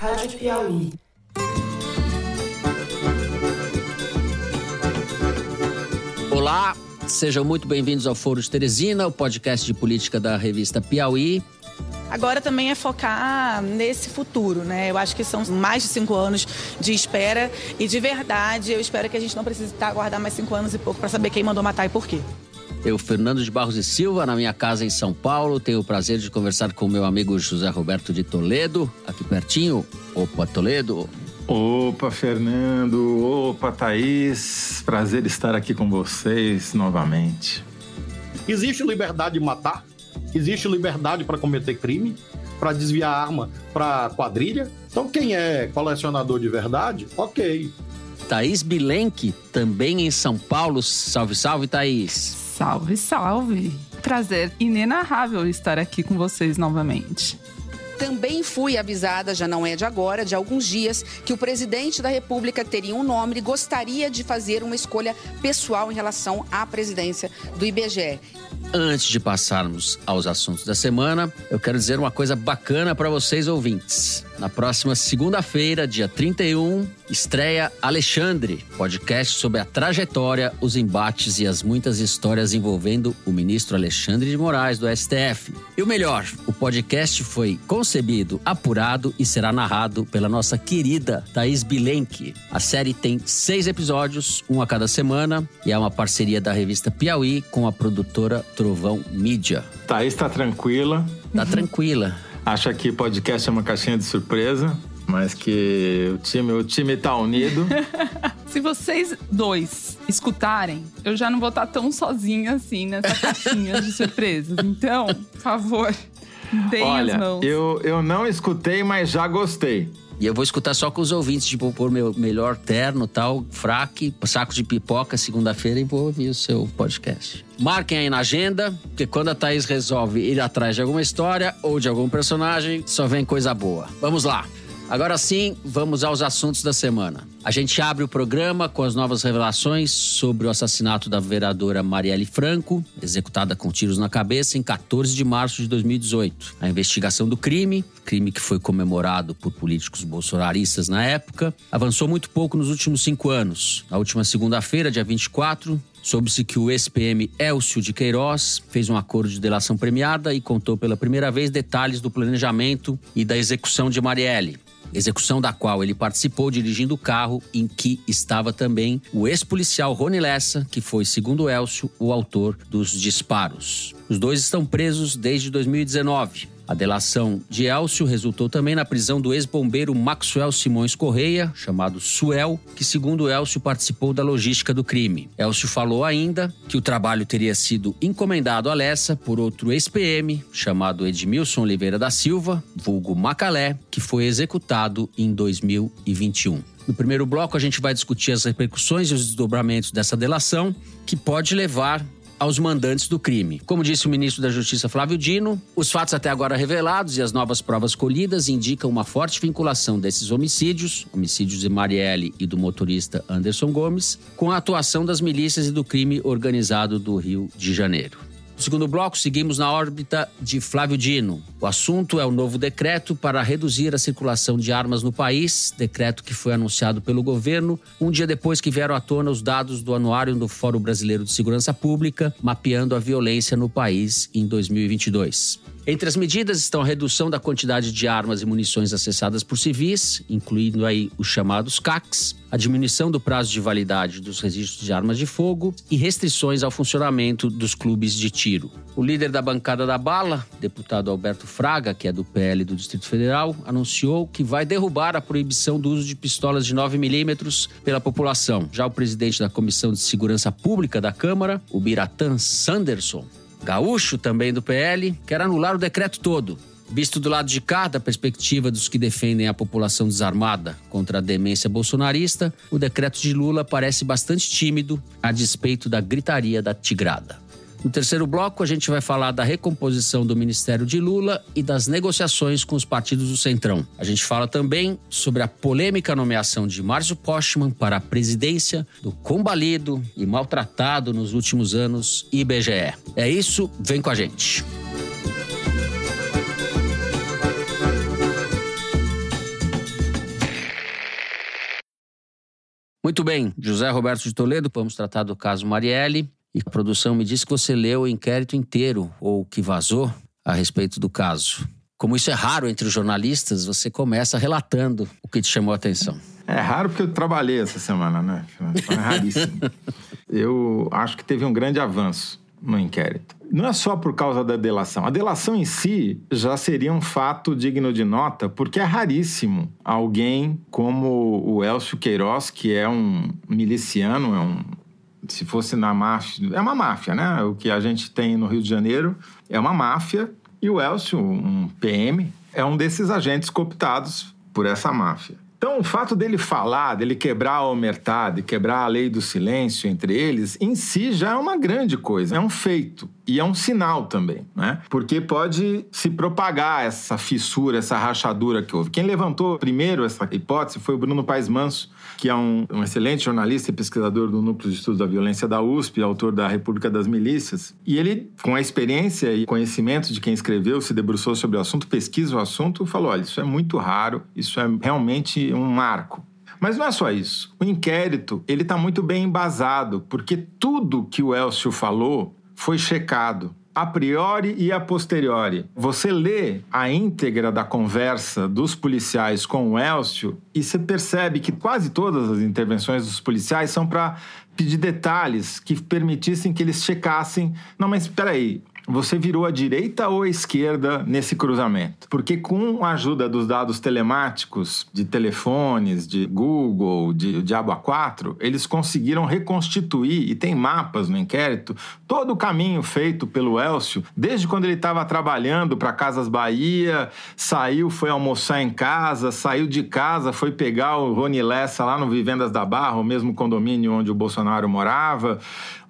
Rádio Piauí. Olá, sejam muito bem-vindos ao Foro de Teresina, o podcast de política da revista Piauí. Agora também é focar nesse futuro, né? Eu acho que são mais de cinco anos de espera e de verdade eu espero que a gente não precise aguardar mais cinco anos e pouco para saber quem mandou matar e por quê. Eu, Fernando de Barros e Silva, na minha casa em São Paulo, tenho o prazer de conversar com meu amigo José Roberto de Toledo, aqui pertinho. Opa, Toledo. Opa, Fernando. Opa, Thaís. Prazer estar aqui com vocês novamente. Existe liberdade de matar? Existe liberdade para cometer crime? Para desviar arma para quadrilha? Então, quem é colecionador de verdade, ok. Thaís Bilenque, também em São Paulo. Salve, salve, Thaís. Salve, salve! Prazer inenarrável estar aqui com vocês novamente. Também fui avisada, já não é de agora, de alguns dias, que o presidente da República teria um nome e gostaria de fazer uma escolha pessoal em relação à presidência do IBGE. Antes de passarmos aos assuntos da semana, eu quero dizer uma coisa bacana para vocês ouvintes. Na próxima segunda-feira, dia 31, estreia Alexandre, podcast sobre a trajetória, os embates e as muitas histórias envolvendo o ministro Alexandre de Moraes do STF. E o melhor, o podcast foi concebido, apurado e será narrado pela nossa querida Thaís Bilenque. A série tem seis episódios, um a cada semana, e é uma parceria da revista Piauí com a produtora Trovão Mídia. Thaís tá tranquila. Tá tranquila. Acha que podcast é uma caixinha de surpresa, mas que o time, o time tá unido. Se vocês dois escutarem, eu já não vou estar tão sozinha assim nessa caixinha de surpresas. Então, por favor, deem Olha, as mãos. eu, eu não escutei, mas já gostei. E eu vou escutar só com os ouvintes, tipo, pôr meu melhor terno, tal, fraque, saco de pipoca segunda-feira e vou ouvir o seu podcast. Marquem aí na agenda, porque quando a Thaís resolve ir atrás de alguma história ou de algum personagem, só vem coisa boa. Vamos lá. Agora sim, vamos aos assuntos da semana. A gente abre o programa com as novas revelações sobre o assassinato da vereadora Marielle Franco, executada com tiros na cabeça em 14 de março de 2018. A investigação do crime, crime que foi comemorado por políticos bolsonaristas na época, avançou muito pouco nos últimos cinco anos. Na última segunda-feira, dia 24, Soube-se que o ex-PM Elcio de Queiroz fez um acordo de delação premiada e contou pela primeira vez detalhes do planejamento e da execução de Marielle. Execução da qual ele participou dirigindo o carro em que estava também o ex-policial Rony Lessa, que foi, segundo Elcio, o autor dos disparos. Os dois estão presos desde 2019. A delação de Elcio resultou também na prisão do ex-bombeiro Maxwell Simões Correia, chamado Suel, que, segundo Elcio, participou da logística do crime. Elcio falou ainda que o trabalho teria sido encomendado a Lessa por outro ex-PM, chamado Edmilson Oliveira da Silva, vulgo Macalé, que foi executado em 2021. No primeiro bloco, a gente vai discutir as repercussões e os desdobramentos dessa delação, que pode levar aos mandantes do crime. Como disse o ministro da Justiça Flávio Dino, os fatos até agora revelados e as novas provas colhidas indicam uma forte vinculação desses homicídios, homicídios de Marielle e do motorista Anderson Gomes, com a atuação das milícias e do crime organizado do Rio de Janeiro. No segundo bloco, seguimos na órbita de Flávio Dino. O assunto é o novo decreto para reduzir a circulação de armas no país, decreto que foi anunciado pelo governo um dia depois que vieram à tona os dados do anuário do Fórum Brasileiro de Segurança Pública, mapeando a violência no país em 2022. Entre as medidas estão a redução da quantidade de armas e munições acessadas por civis, incluindo aí os chamados CACs, a diminuição do prazo de validade dos registros de armas de fogo e restrições ao funcionamento dos clubes de tiro. O líder da bancada da bala, deputado Alberto Fraga, que é do PL do Distrito Federal, anunciou que vai derrubar a proibição do uso de pistolas de 9 milímetros pela população. Já o presidente da Comissão de Segurança Pública da Câmara, o Biratan Sanderson, Gaúcho, também do PL, quer anular o decreto todo. Visto do lado de cá, da perspectiva dos que defendem a população desarmada contra a demência bolsonarista, o decreto de Lula parece bastante tímido, a despeito da gritaria da tigrada. No terceiro bloco, a gente vai falar da recomposição do Ministério de Lula e das negociações com os partidos do Centrão. A gente fala também sobre a polêmica nomeação de Márcio Postman para a presidência do combalido e maltratado nos últimos anos IBGE. É isso, vem com a gente. Muito bem, José Roberto de Toledo, vamos tratar do caso Marielle. E produção me disse que você leu o inquérito inteiro, ou que vazou, a respeito do caso. Como isso é raro entre os jornalistas, você começa relatando o que te chamou a atenção. É raro porque eu trabalhei essa semana, né? É raríssimo. eu acho que teve um grande avanço no inquérito. Não é só por causa da delação. A delação em si já seria um fato digno de nota, porque é raríssimo alguém como o Elcio Queiroz, que é um miliciano, é um se fosse na máfia, é uma máfia, né? O que a gente tem no Rio de Janeiro é uma máfia e o Elcio, um PM, é um desses agentes cooptados por essa máfia. Então, o fato dele falar, dele quebrar a omertade, quebrar a lei do silêncio entre eles, em si já é uma grande coisa, é um feito. E é um sinal também, né? Porque pode se propagar essa fissura, essa rachadura que houve. Quem levantou primeiro essa hipótese foi o Bruno Paes Manso, que é um, um, excelente jornalista e pesquisador do Núcleo de Estudos da Violência da USP, autor da República das Milícias. E ele, com a experiência e conhecimento de quem escreveu, se debruçou sobre o assunto, pesquisa o assunto, falou: olha, isso é muito raro, isso é realmente um marco. Mas não é só isso. O inquérito ele está muito bem embasado, porque tudo que o Elcio falou foi checado a priori e a posteriori. Você lê a íntegra da conversa dos policiais com o Elcio e você percebe que quase todas as intervenções dos policiais são para pedir detalhes que permitissem que eles checassem. Não, mas espera aí, você virou à direita ou à esquerda nesse cruzamento? Porque com a ajuda dos dados telemáticos, de telefones, de Google, de Diabo A4, eles conseguiram reconstituir, e tem mapas no inquérito, todo o caminho feito pelo Elcio, desde quando ele estava trabalhando para Casas Bahia, saiu, foi almoçar em casa, saiu de casa, foi pegar o Rony Lessa lá no Vivendas da Barra, o mesmo condomínio onde o Bolsonaro morava.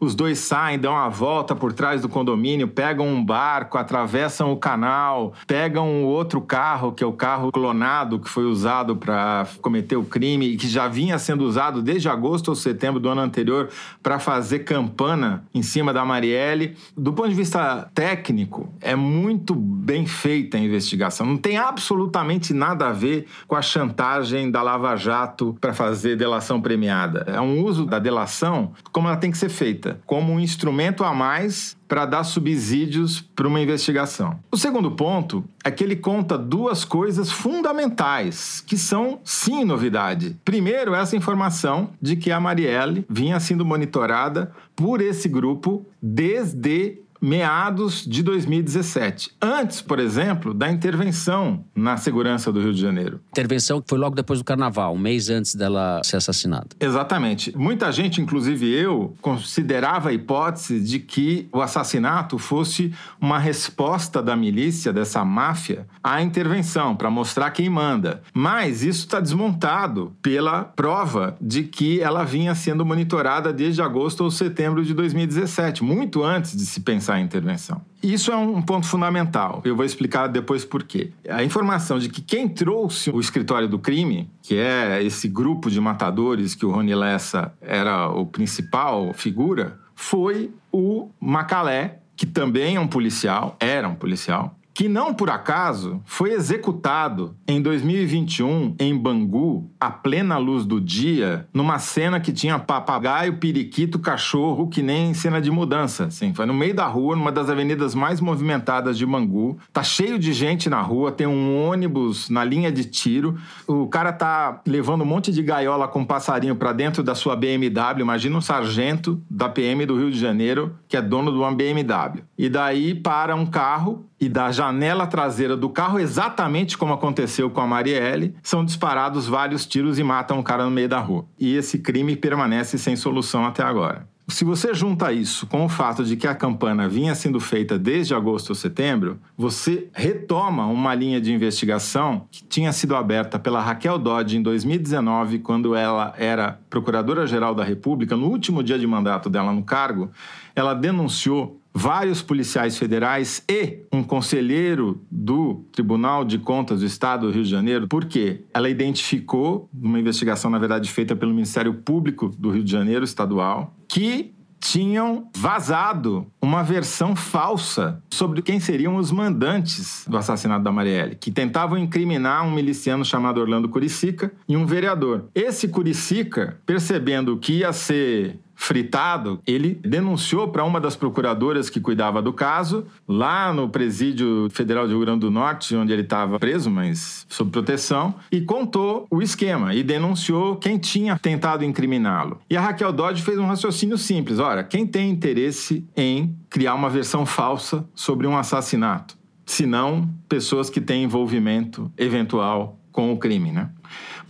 Os dois saem, dão uma volta por trás do condomínio, pegam um barco, atravessam o canal, pegam um outro carro, que é o carro clonado que foi usado para cometer o crime e que já vinha sendo usado desde agosto ou setembro do ano anterior para fazer campana em cima da Marielle. Do ponto de vista técnico, é muito bem feita a investigação. Não tem absolutamente nada a ver com a chantagem da Lava Jato para fazer delação premiada. É um uso da delação como ela tem que ser feita como um instrumento a mais para dar subsídios para uma investigação. O segundo ponto é que ele conta duas coisas fundamentais, que são sim novidade. Primeiro, essa informação de que a Marielle vinha sendo monitorada por esse grupo desde meados de 2017. Antes, por exemplo, da intervenção na segurança do Rio de Janeiro. Intervenção que foi logo depois do carnaval, um mês antes dela ser assassinada. Exatamente. Muita gente, inclusive eu, considerava a hipótese de que o assassinato fosse uma resposta da milícia, dessa máfia, à intervenção, para mostrar quem manda. Mas isso está desmontado pela prova de que ela vinha sendo monitorada desde agosto ou setembro de 2017, muito antes de se pensar a intervenção. Isso é um ponto fundamental. Eu vou explicar depois por quê. A informação de que quem trouxe o escritório do crime, que é esse grupo de matadores que o Rony Lessa era o principal figura, foi o Macalé, que também é um policial, era um policial, que não por acaso foi executado em 2021 em Bangu, à plena luz do dia, numa cena que tinha papagaio, periquito, cachorro, que nem cena de mudança. Assim, foi no meio da rua, numa das avenidas mais movimentadas de Bangu. Tá cheio de gente na rua, tem um ônibus na linha de tiro. O cara tá levando um monte de gaiola com passarinho para dentro da sua BMW. Imagina um sargento da PM do Rio de Janeiro que é dono de uma BMW. E daí para um carro e da janela traseira do carro, exatamente como aconteceu com a Marielle, são disparados vários tiros e matam um cara no meio da rua. E esse crime permanece sem solução até agora. Se você junta isso com o fato de que a campana vinha sendo feita desde agosto ou setembro, você retoma uma linha de investigação que tinha sido aberta pela Raquel Dodge em 2019, quando ela era Procuradora-Geral da República, no último dia de mandato dela no cargo, ela denunciou vários policiais federais e um conselheiro do Tribunal de Contas do Estado do Rio de Janeiro, porque ela identificou, numa investigação, na verdade, feita pelo Ministério Público do Rio de Janeiro estadual, que tinham vazado uma versão falsa sobre quem seriam os mandantes do assassinato da Marielle, que tentavam incriminar um miliciano chamado Orlando Curicica e um vereador. Esse Curicica, percebendo que ia ser fritado, ele denunciou para uma das procuradoras que cuidava do caso, lá no Presídio Federal de Rio Grande do Norte, onde ele estava preso, mas sob proteção, e contou o esquema e denunciou quem tinha tentado incriminá-lo. E a Raquel Dodge fez um raciocínio simples: ora, quem tem interesse em criar uma versão falsa sobre um assassinato? Se não, pessoas que têm envolvimento eventual com o crime, né?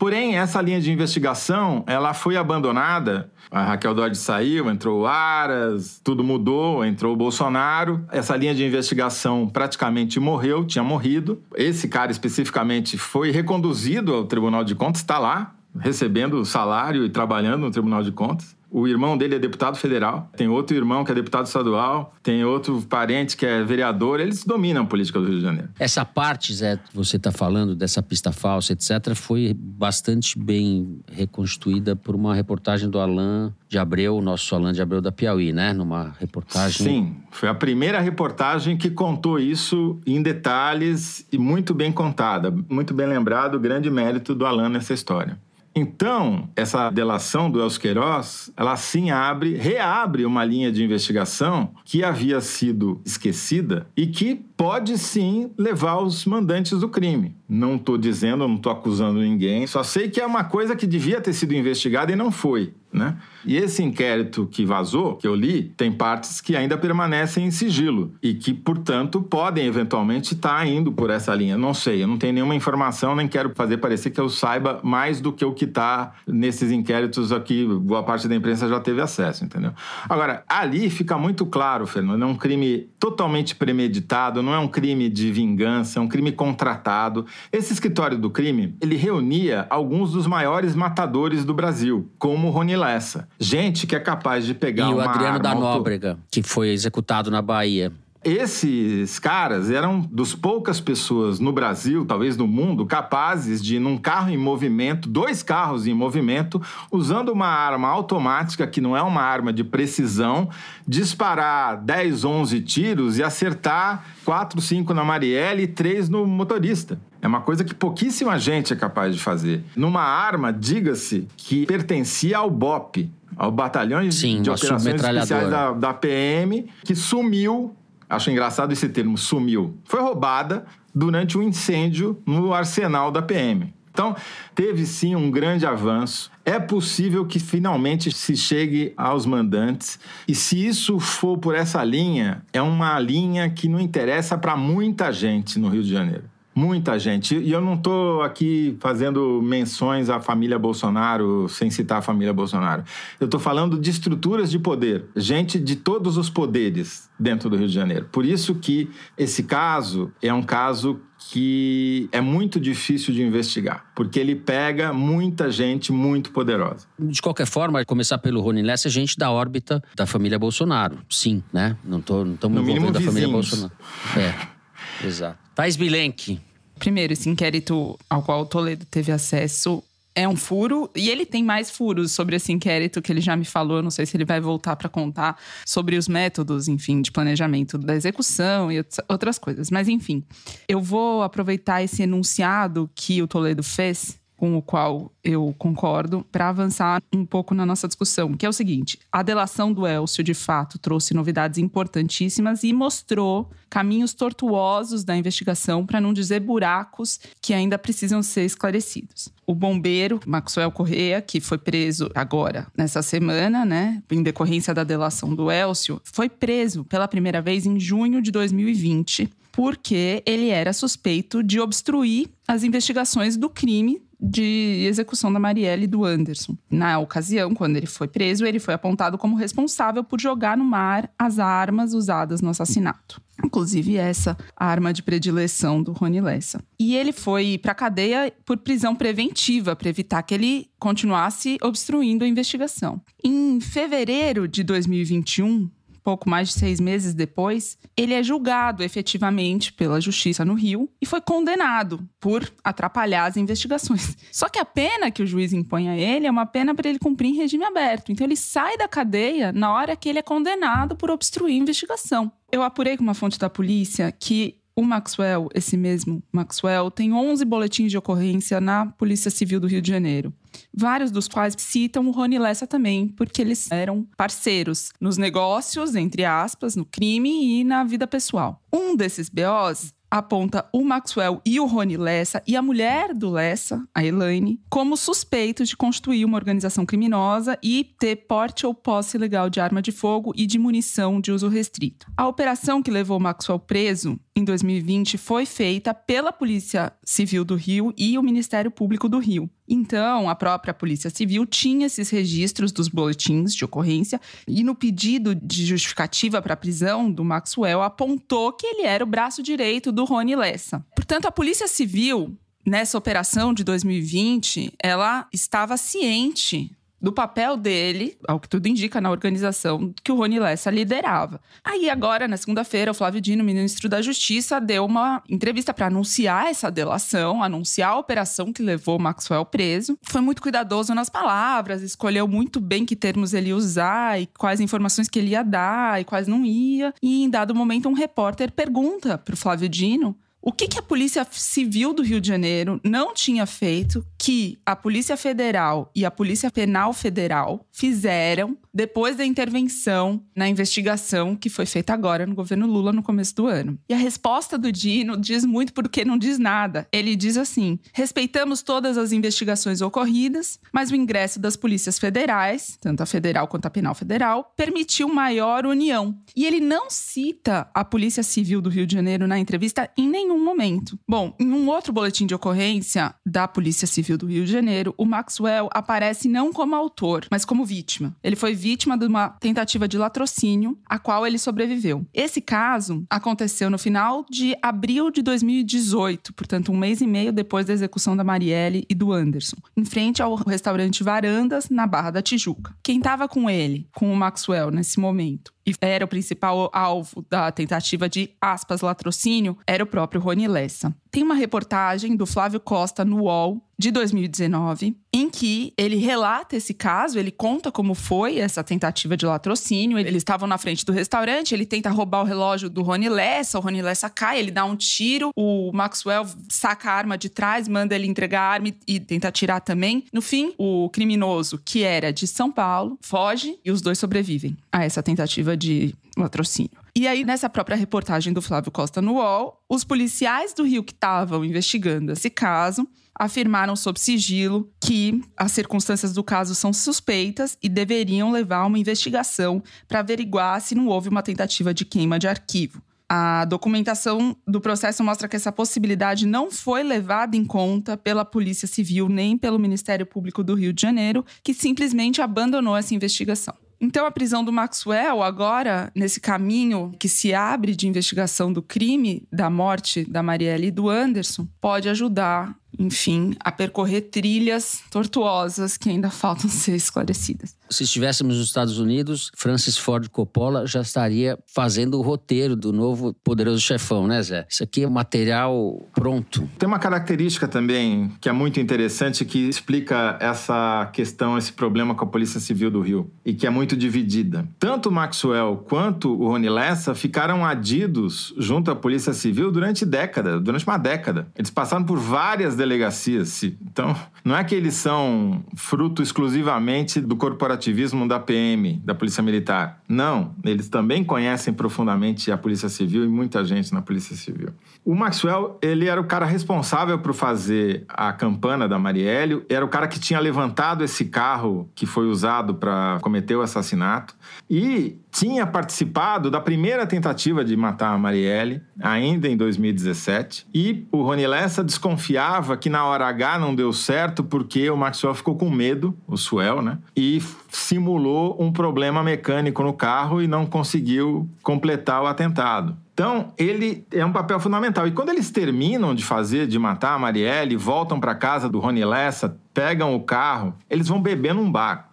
Porém, essa linha de investigação, ela foi abandonada. A Raquel Dodge saiu, entrou o Aras, tudo mudou, entrou o Bolsonaro. Essa linha de investigação praticamente morreu, tinha morrido. Esse cara especificamente foi reconduzido ao Tribunal de Contas, está lá, recebendo salário e trabalhando no Tribunal de Contas. O irmão dele é deputado federal, tem outro irmão que é deputado estadual, tem outro parente que é vereador, eles dominam a política do Rio de Janeiro. Essa parte, Zé, você está falando dessa pista falsa, etc., foi bastante bem reconstituída por uma reportagem do Alain de Abreu, nosso Alain de Abreu da Piauí, né? Numa reportagem. Sim, foi a primeira reportagem que contou isso em detalhes e muito bem contada. Muito bem lembrado, o grande mérito do Alain nessa história. Então, essa delação do Elcio Queiroz, ela sim abre, reabre uma linha de investigação que havia sido esquecida e que pode sim levar os mandantes do crime. Não estou dizendo, não estou acusando ninguém, só sei que é uma coisa que devia ter sido investigada e não foi. Né? E esse inquérito que vazou, que eu li, tem partes que ainda permanecem em sigilo e que, portanto, podem eventualmente estar tá indo por essa linha. Não sei, eu não tenho nenhuma informação, nem quero fazer parecer que eu saiba mais do que o que está nesses inquéritos aqui, boa parte da imprensa já teve acesso, entendeu? Agora, ali fica muito claro, Fernando, é um crime totalmente premeditado, não é um crime de vingança, é um crime contratado. Esse escritório do crime, ele reunia alguns dos maiores matadores do Brasil, como Rony Lessa. Gente que é capaz de pegar e uma o Adriano da auto- Nóbrega, que foi executado na Bahia. Esses caras eram dos poucas pessoas no Brasil, talvez no mundo, capazes de, num carro em movimento, dois carros em movimento, usando uma arma automática, que não é uma arma de precisão, disparar 10, 11 tiros e acertar 4, 5 na Marielle e 3 no motorista. É uma coisa que pouquíssima gente é capaz de fazer. Numa arma, diga-se, que pertencia ao BOP, ao Batalhão de Sim, uma Operações Especiais da, da PM, que sumiu Acho engraçado esse termo, sumiu. Foi roubada durante um incêndio no arsenal da PM. Então, teve sim um grande avanço. É possível que finalmente se chegue aos mandantes. E se isso for por essa linha, é uma linha que não interessa para muita gente no Rio de Janeiro. Muita gente. E eu não estou aqui fazendo menções à família Bolsonaro sem citar a família Bolsonaro. Eu estou falando de estruturas de poder. Gente de todos os poderes dentro do Rio de Janeiro. Por isso que esse caso é um caso que é muito difícil de investigar, porque ele pega muita gente muito poderosa. De qualquer forma, começar pelo Rony Lessa, é gente da órbita da família Bolsonaro. Sim, né? Não tô, não envolvendo a família. Bolsonaro. É, exato. Thais Bilenque. Primeiro, esse inquérito ao qual o Toledo teve acesso é um furo e ele tem mais furos sobre esse inquérito que ele já me falou. Eu não sei se ele vai voltar para contar sobre os métodos, enfim, de planejamento da execução e outras- outras coisas. Mas enfim, eu vou aproveitar esse enunciado que o Toledo fez com o qual eu concordo, para avançar um pouco na nossa discussão, que é o seguinte: a delação do Elcio, de fato, trouxe novidades importantíssimas e mostrou caminhos tortuosos da investigação, para não dizer buracos que ainda precisam ser esclarecidos. O bombeiro Maxwell Correa, que foi preso agora, nessa semana, né, em decorrência da delação do Elcio, foi preso pela primeira vez em junho de 2020 porque ele era suspeito de obstruir as investigações do crime de execução da Marielle e do Anderson. Na ocasião, quando ele foi preso, ele foi apontado como responsável por jogar no mar as armas usadas no assassinato. Inclusive essa arma de predileção do Rony Lessa. E ele foi para cadeia por prisão preventiva para evitar que ele continuasse obstruindo a investigação. Em fevereiro de 2021, pouco mais de seis meses depois, ele é julgado efetivamente pela justiça no Rio e foi condenado por atrapalhar as investigações. Só que a pena que o juiz impõe a ele é uma pena para ele cumprir em regime aberto. Então ele sai da cadeia na hora que ele é condenado por obstruir a investigação. Eu apurei com uma fonte da polícia que o Maxwell, esse mesmo Maxwell, tem 11 boletins de ocorrência na Polícia Civil do Rio de Janeiro. Vários dos quais citam o Rony Lessa também, porque eles eram parceiros nos negócios, entre aspas, no crime e na vida pessoal. Um desses BOs aponta o Maxwell e o Rony Lessa e a mulher do Lessa, a Elaine, como suspeitos de constituir uma organização criminosa e ter porte ou posse ilegal de arma de fogo e de munição de uso restrito. A operação que levou Maxwell preso em 2020 foi feita pela Polícia Civil do Rio e o Ministério Público do Rio. Então, a própria Polícia Civil tinha esses registros dos boletins de ocorrência e no pedido de justificativa para a prisão do Maxwell apontou que ele era o braço direito do Rony Lessa. Portanto, a Polícia Civil nessa operação de 2020, ela estava ciente do papel dele, ao que tudo indica na organização que o Rony Lessa liderava. Aí agora, na segunda-feira, o Flávio Dino, ministro da Justiça, deu uma entrevista para anunciar essa delação, anunciar a operação que levou Maxwell preso. Foi muito cuidadoso nas palavras, escolheu muito bem que termos ele ia usar e quais informações que ele ia dar e quais não ia. E em dado momento, um repórter pergunta para o Flávio Dino o que, que, a Polícia Civil do Rio de Janeiro não tinha feito que a Polícia Federal e a Polícia Penal Federal fizeram depois da intervenção na investigação que foi feita agora no governo Lula no começo do ano? E a resposta do Dino diz muito porque não diz nada. Ele diz assim: respeitamos todas as investigações ocorridas, mas o ingresso das polícias federais, tanto a federal quanto a penal federal, permitiu maior união. E ele não cita a Polícia Civil do Rio de Janeiro na entrevista em nenhum momento. Bom, em um outro boletim de ocorrência da Polícia Civil do Rio de Janeiro, o Maxwell aparece não como autor, mas como vítima. Ele foi vítima de uma tentativa de latrocínio, a qual ele sobreviveu. Esse caso aconteceu no final de abril de 2018, portanto, um mês e meio depois da execução da Marielle e do Anderson, em frente ao restaurante Varandas, na Barra da Tijuca. Quem estava com ele, com o Maxwell, nesse momento? E era o principal alvo da tentativa de, aspas, latrocínio, era o próprio Rony Lessa. Tem uma reportagem do Flávio Costa no UOL de 2019, em que ele relata esse caso, ele conta como foi essa tentativa de latrocínio. Eles estavam na frente do restaurante, ele tenta roubar o relógio do Rony Lessa, o Rony Lessa cai, ele dá um tiro, o Maxwell saca a arma de trás, manda ele entregar a arma e tenta atirar também. No fim, o criminoso, que era de São Paulo, foge e os dois sobrevivem a essa tentativa de latrocínio. E aí, nessa própria reportagem do Flávio Costa no UOL, os policiais do Rio que estavam investigando esse caso afirmaram sob sigilo que as circunstâncias do caso são suspeitas e deveriam levar uma investigação para averiguar se não houve uma tentativa de queima de arquivo. A documentação do processo mostra que essa possibilidade não foi levada em conta pela Polícia Civil nem pelo Ministério Público do Rio de Janeiro, que simplesmente abandonou essa investigação. Então, a prisão do Maxwell, agora, nesse caminho que se abre de investigação do crime da morte da Marielle e do Anderson, pode ajudar enfim, a percorrer trilhas tortuosas que ainda faltam ser esclarecidas. Se estivéssemos nos Estados Unidos, Francis Ford Coppola já estaria fazendo o roteiro do novo Poderoso Chefão, né, Zé? Isso aqui é material pronto. Tem uma característica também que é muito interessante que explica essa questão, esse problema com a Polícia Civil do Rio e que é muito dividida. Tanto o Maxwell quanto o Rony Lessa ficaram adidos junto à Polícia Civil durante décadas, durante uma década. Eles passaram por várias delegacias. Então, não é que eles são fruto exclusivamente do corporativismo da PM, da Polícia Militar. Não, eles também conhecem profundamente a Polícia Civil e muita gente na Polícia Civil. O Maxwell, ele era o cara responsável por fazer a campana da Marielle, era o cara que tinha levantado esse carro que foi usado para cometer o assassinato e tinha participado da primeira tentativa de matar a Marielle, ainda em 2017. E o Rony Lessa desconfiava que na hora H não deu certo porque o Maxwell ficou com medo, o Suel, né? E simulou um problema mecânico no carro e não conseguiu completar o atentado. Então, ele é um papel fundamental. E quando eles terminam de fazer, de matar a Marielle, voltam para casa do Rony Lessa, pegam o carro, eles vão beber num bar.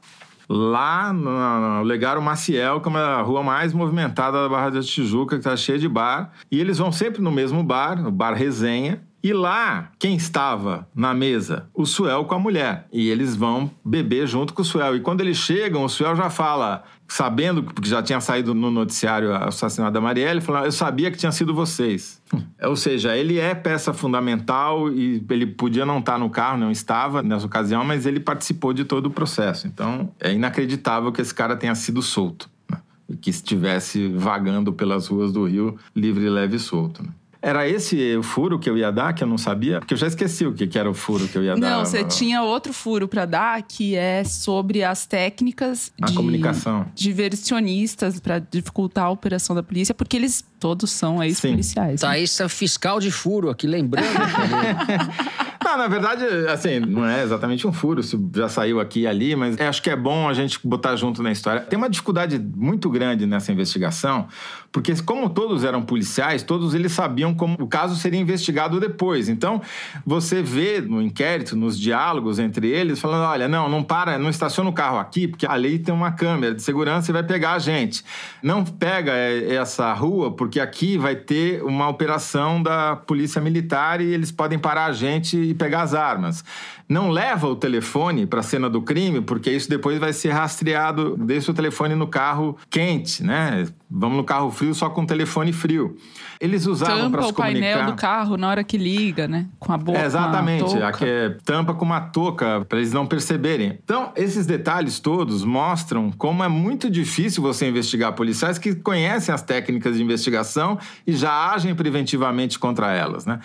Lá no, Legário Maciel, que é uma rua mais movimentada da Barra da Tijuca, que está cheia de bar. E eles vão sempre no mesmo bar, no Bar Resenha. E lá, quem estava na mesa? O Suel com a mulher. E eles vão beber junto com o Suel. E quando eles chegam, o Suel já fala, sabendo, porque já tinha saído no noticiário o assassinato da Marielle, falou: Eu sabia que tinha sido vocês. Ou seja, ele é peça fundamental e ele podia não estar no carro, não estava nessa ocasião, mas ele participou de todo o processo. Então é inacreditável que esse cara tenha sido solto. Né? E que estivesse vagando pelas ruas do Rio livre, leve e solto. Né? Era esse o furo que eu ia dar, que eu não sabia? Porque eu já esqueci o que era o furo que eu ia dar. Não, você tinha outro furo para dar, que é sobre as técnicas a de comunicação. diversionistas para dificultar a operação da polícia, porque eles todos são ex-policiais. Tá, isso é fiscal de furo aqui, lembrando. não, na verdade, assim, não é exatamente um furo, se já saiu aqui e ali, mas acho que é bom a gente botar junto na história. Tem uma dificuldade muito grande nessa investigação, porque como todos eram policiais, todos eles sabiam como o caso seria investigado depois. Então, você vê no inquérito, nos diálogos entre eles, falando: olha, não, não para, não estaciona o carro aqui, porque a lei tem uma câmera de segurança e vai pegar a gente. Não pega essa rua, porque aqui vai ter uma operação da polícia militar e eles podem parar a gente e pegar as armas não leva o telefone para a cena do crime, porque isso depois vai ser rastreado. Deixa o telefone no carro quente, né? Vamos no carro frio só com o telefone frio. Eles usavam para se comunicar. o painel do carro na hora que liga, né? Com a boca. É, exatamente. A que é tampa com uma touca para eles não perceberem. Então, esses detalhes todos mostram como é muito difícil você investigar policiais que conhecem as técnicas de investigação e já agem preventivamente contra elas, né?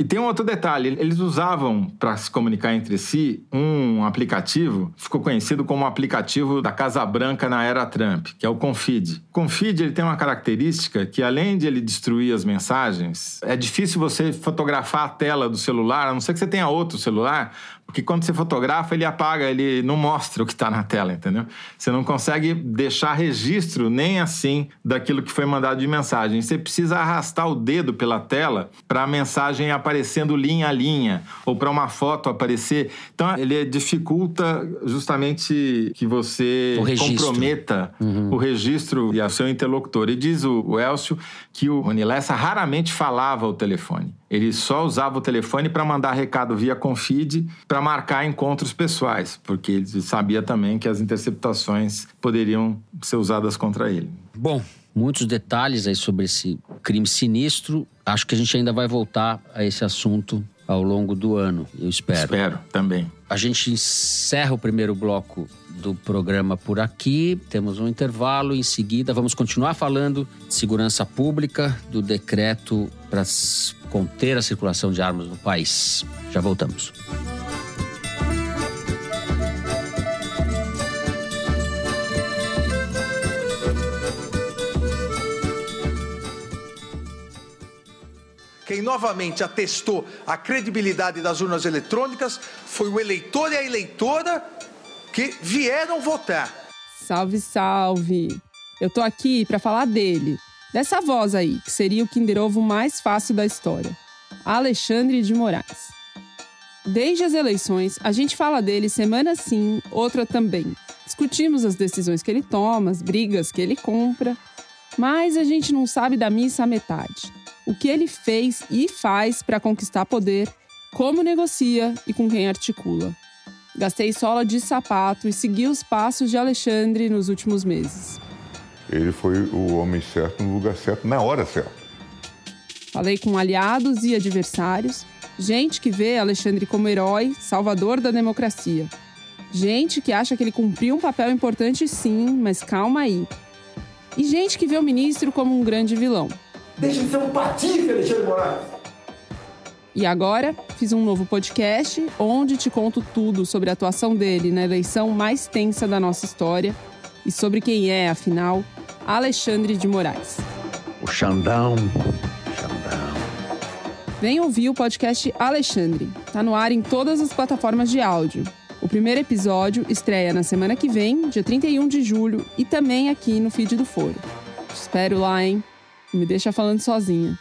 E tem um outro detalhe: eles usavam para se comunicar entre si um aplicativo, ficou conhecido como o aplicativo da Casa Branca na era Trump, que é o Confid. Confid ele tem uma característica que, além de ele destruir as mensagens, é difícil você fotografar a tela do celular, a não ser que você tenha outro celular, porque quando você fotografa, ele apaga, ele não mostra o que está na tela, entendeu? Você não consegue deixar registro nem assim daquilo que foi mandado de mensagem. Você precisa arrastar o dedo pela tela para a mensagem aparecendo linha a linha, ou para uma foto aparecer. Então, ele dificulta justamente que você comprometa uhum. o registro e o seu interlocutor. E diz o, o Elcio que o Rony Lessa raramente falava ao telefone. Ele só usava o telefone para mandar recado via Confid para marcar encontros pessoais, porque ele sabia também que as interceptações poderiam ser usadas contra ele. Bom, muitos detalhes aí sobre esse crime sinistro. Acho que a gente ainda vai voltar a esse assunto ao longo do ano, eu espero. Espero também. A gente encerra o primeiro bloco do programa por aqui. Temos um intervalo. Em seguida, vamos continuar falando de segurança pública, do decreto para conter a circulação de armas no país. Já voltamos. Quem novamente atestou a credibilidade das urnas eletrônicas foi o eleitor e a eleitora que vieram votar. Salve, salve! Eu tô aqui para falar dele, dessa voz aí, que seria o Kinder Ovo mais fácil da história, Alexandre de Moraes. Desde as eleições, a gente fala dele semana sim, outra também. Discutimos as decisões que ele toma, as brigas que ele compra, mas a gente não sabe da missa a metade. O que ele fez e faz para conquistar poder, como negocia e com quem articula. Gastei sola de sapato e segui os passos de Alexandre nos últimos meses. Ele foi o homem certo no lugar certo, na hora certa. Falei com aliados e adversários, gente que vê Alexandre como herói, salvador da democracia. Gente que acha que ele cumpriu um papel importante sim, mas calma aí. E gente que vê o ministro como um grande vilão. Deixa de ser um patife, Alexandre Moraes! E agora fiz um novo podcast onde te conto tudo sobre a atuação dele na eleição mais tensa da nossa história e sobre quem é, afinal, Alexandre de Moraes. O Xandão. Xandão. Vem ouvir o podcast Alexandre. Tá no ar em todas as plataformas de áudio. O primeiro episódio estreia na semana que vem, dia 31 de julho, e também aqui no feed do Foro. Te espero lá, hein? Me deixa falando sozinha.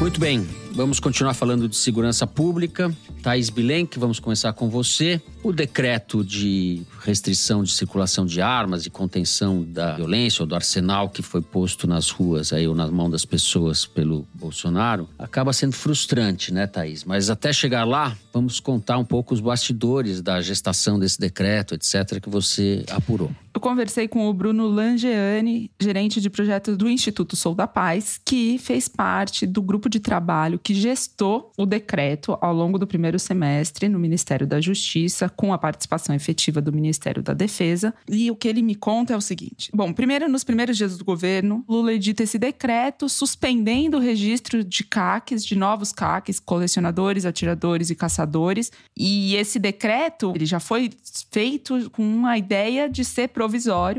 Muito bem, vamos continuar falando de segurança pública. Thaís Bilenque, vamos começar com você. O decreto de restrição de circulação de armas e contenção da violência ou do arsenal que foi posto nas ruas aí ou nas mãos das pessoas pelo Bolsonaro acaba sendo frustrante, né, Thaís? Mas até chegar lá, vamos contar um pouco os bastidores da gestação desse decreto, etc., que você apurou. Eu conversei com o Bruno Langeani, gerente de projetos do Instituto Sou da Paz, que fez parte do grupo de trabalho que gestou o decreto ao longo do primeiro semestre no Ministério da Justiça, com a participação efetiva do Ministério da Defesa. E o que ele me conta é o seguinte: bom, primeiro, nos primeiros dias do governo, Lula edita esse decreto suspendendo o registro de CACs, de novos CACs, colecionadores, atiradores e caçadores. E esse decreto, ele já foi feito com uma ideia de ser provisório,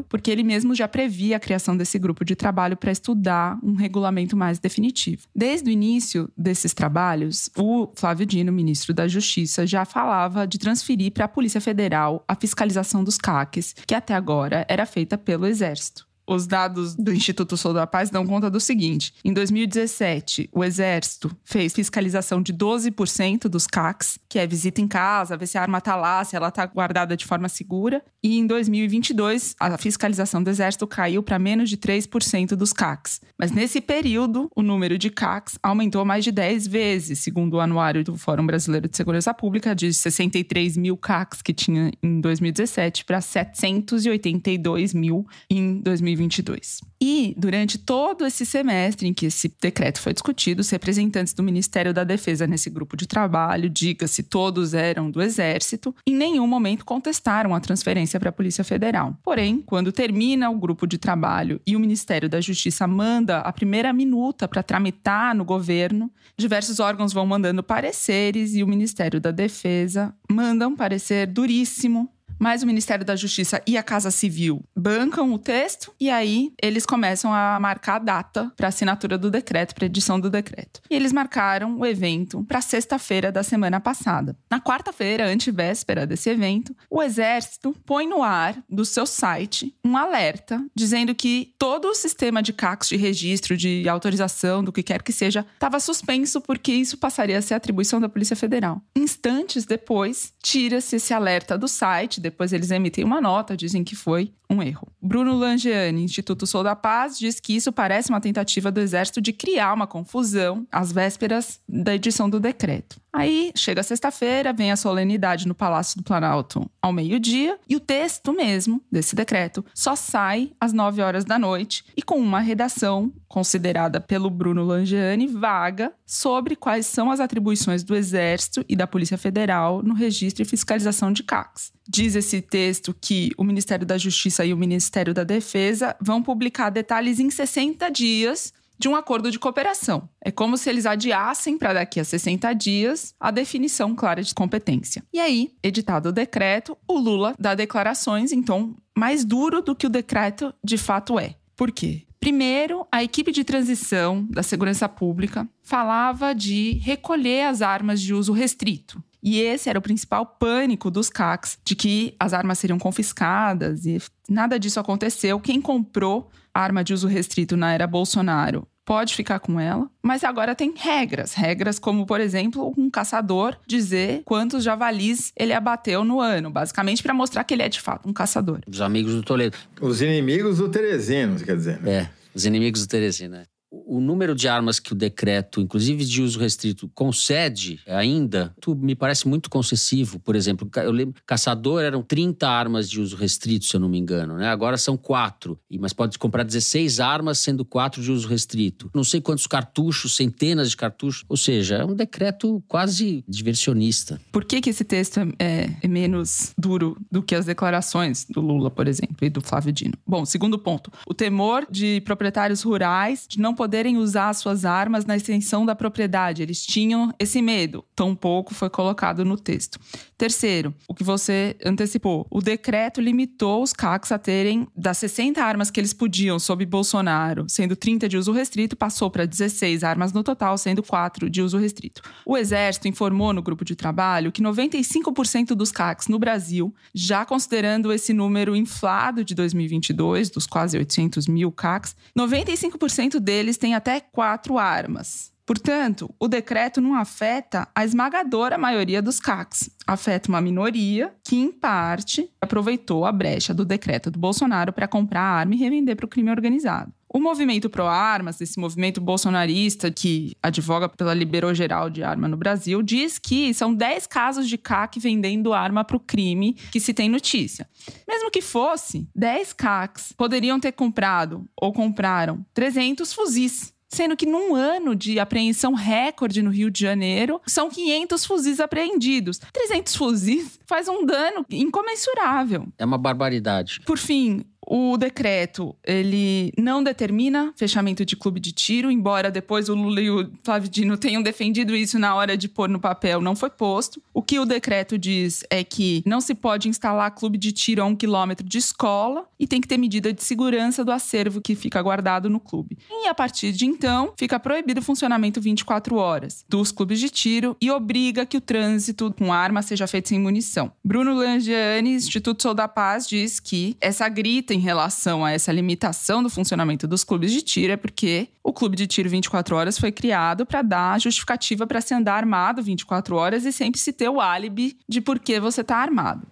porque ele mesmo já previa a criação desse grupo de trabalho para estudar um regulamento mais definitivo. Desde o início desses trabalhos, o Flávio Dino, ministro da Justiça, já falava de transferir para a Polícia Federal a fiscalização dos CACs, que até agora era feita pelo Exército. Os dados do Instituto Sou da Paz dão conta do seguinte: em 2017, o Exército fez fiscalização de 12% dos CACs, que é visita em casa, ver se a arma está lá, se ela está guardada de forma segura. E em 2022, a fiscalização do Exército caiu para menos de 3% dos CACs. Mas nesse período, o número de CACs aumentou mais de 10 vezes, segundo o anuário do Fórum Brasileiro de Segurança Pública, de 63 mil CACs que tinha em 2017 para 782 mil em 2022. 2022. E durante todo esse semestre em que esse decreto foi discutido, os representantes do Ministério da Defesa nesse grupo de trabalho, diga-se todos eram do Exército, em nenhum momento contestaram a transferência para a Polícia Federal. Porém, quando termina o grupo de trabalho e o Ministério da Justiça manda a primeira minuta para tramitar no governo, diversos órgãos vão mandando pareceres e o Ministério da Defesa manda um parecer duríssimo mas o Ministério da Justiça e a Casa Civil bancam o texto e aí eles começam a marcar a data para assinatura do decreto, para edição do decreto. E eles marcaram o evento para sexta-feira da semana passada. Na quarta-feira, antevéspera desse evento, o Exército põe no ar do seu site um alerta dizendo que todo o sistema de CACs de registro, de autorização, do que quer que seja, estava suspenso porque isso passaria a ser atribuição da Polícia Federal. Instantes depois, tira-se esse alerta do site, depois eles emitem uma nota, dizem que foi um erro. Bruno Langeani, Instituto Sou da Paz, diz que isso parece uma tentativa do Exército de criar uma confusão às vésperas da edição do decreto. Aí chega sexta-feira, vem a solenidade no Palácio do Planalto ao meio-dia e o texto mesmo desse decreto só sai às 9 horas da noite e com uma redação considerada pelo Bruno Langeani vaga sobre quais são as atribuições do Exército e da Polícia Federal no registro e fiscalização de CACs. Diz esse texto que o Ministério da Justiça e o Ministério da Defesa vão publicar detalhes em 60 dias de um acordo de cooperação. É como se eles adiassem para daqui a 60 dias a definição clara de competência. E aí, editado o decreto, o Lula dá declarações em tom mais duro do que o decreto de fato é. Por quê? Primeiro, a equipe de transição da segurança pública falava de recolher as armas de uso restrito. E esse era o principal pânico dos CACs, de que as armas seriam confiscadas e nada disso aconteceu. Quem comprou arma de uso restrito na era Bolsonaro pode ficar com ela, mas agora tem regras. Regras como, por exemplo, um caçador dizer quantos javalis ele abateu no ano, basicamente para mostrar que ele é de fato um caçador. Os amigos do Toledo. Os inimigos do Teresino, quer dizer. Né? É, os inimigos do Teresino, né? O número de armas que o decreto, inclusive de uso restrito, concede ainda, me parece muito concessivo. Por exemplo, eu lembro, caçador eram 30 armas de uso restrito, se eu não me engano, né? Agora são quatro, mas pode comprar 16 armas, sendo quatro de uso restrito. Não sei quantos cartuchos, centenas de cartuchos. Ou seja, é um decreto quase diversionista. Por que, que esse texto é, é menos duro do que as declarações do Lula, por exemplo, e do Flávio Dino? Bom, segundo ponto, o temor de proprietários rurais de não poderem usar suas armas na extensão da propriedade. Eles tinham esse medo. Tão pouco foi colocado no texto. Terceiro, o que você antecipou. O decreto limitou os CACs a terem das 60 armas que eles podiam sob Bolsonaro, sendo 30 de uso restrito, passou para 16 armas no total, sendo 4 de uso restrito. O Exército informou no grupo de trabalho que 95% dos CACs no Brasil, já considerando esse número inflado de 2022, dos quase 800 mil CACs, 95% deles eles têm até quatro armas. Portanto, o decreto não afeta a esmagadora maioria dos CACs. Afeta uma minoria que, em parte, aproveitou a brecha do decreto do Bolsonaro para comprar arma e revender para o crime organizado. O movimento pró-armas, esse movimento bolsonarista que advoga pela liberou geral de arma no Brasil, diz que são 10 casos de CAC vendendo arma para o crime que se tem notícia. Mesmo que fosse, 10 CACs poderiam ter comprado ou compraram 300 fuzis. Sendo que num ano de apreensão recorde no Rio de Janeiro, são 500 fuzis apreendidos. 300 fuzis faz um dano incomensurável. É uma barbaridade. Por fim, o decreto, ele não determina fechamento de clube de tiro, embora depois o Lula e o Flávio Dino tenham defendido isso na hora de pôr no papel, não foi posto. O que o decreto diz é que não se pode instalar clube de tiro a um quilômetro de escola e tem que ter medida de segurança do acervo que fica guardado no clube. E a partir de então, fica proibido o funcionamento 24 horas dos clubes de tiro e obriga que o trânsito com arma seja feito sem munição. Bruno Langiani, Instituto Sou da Paz, diz que essa grita em relação a essa limitação do funcionamento dos clubes de tiro é porque o clube de tiro 24 horas foi criado para dar justificativa para se andar armado 24 horas e sempre se ter o álibi de por que você está armado.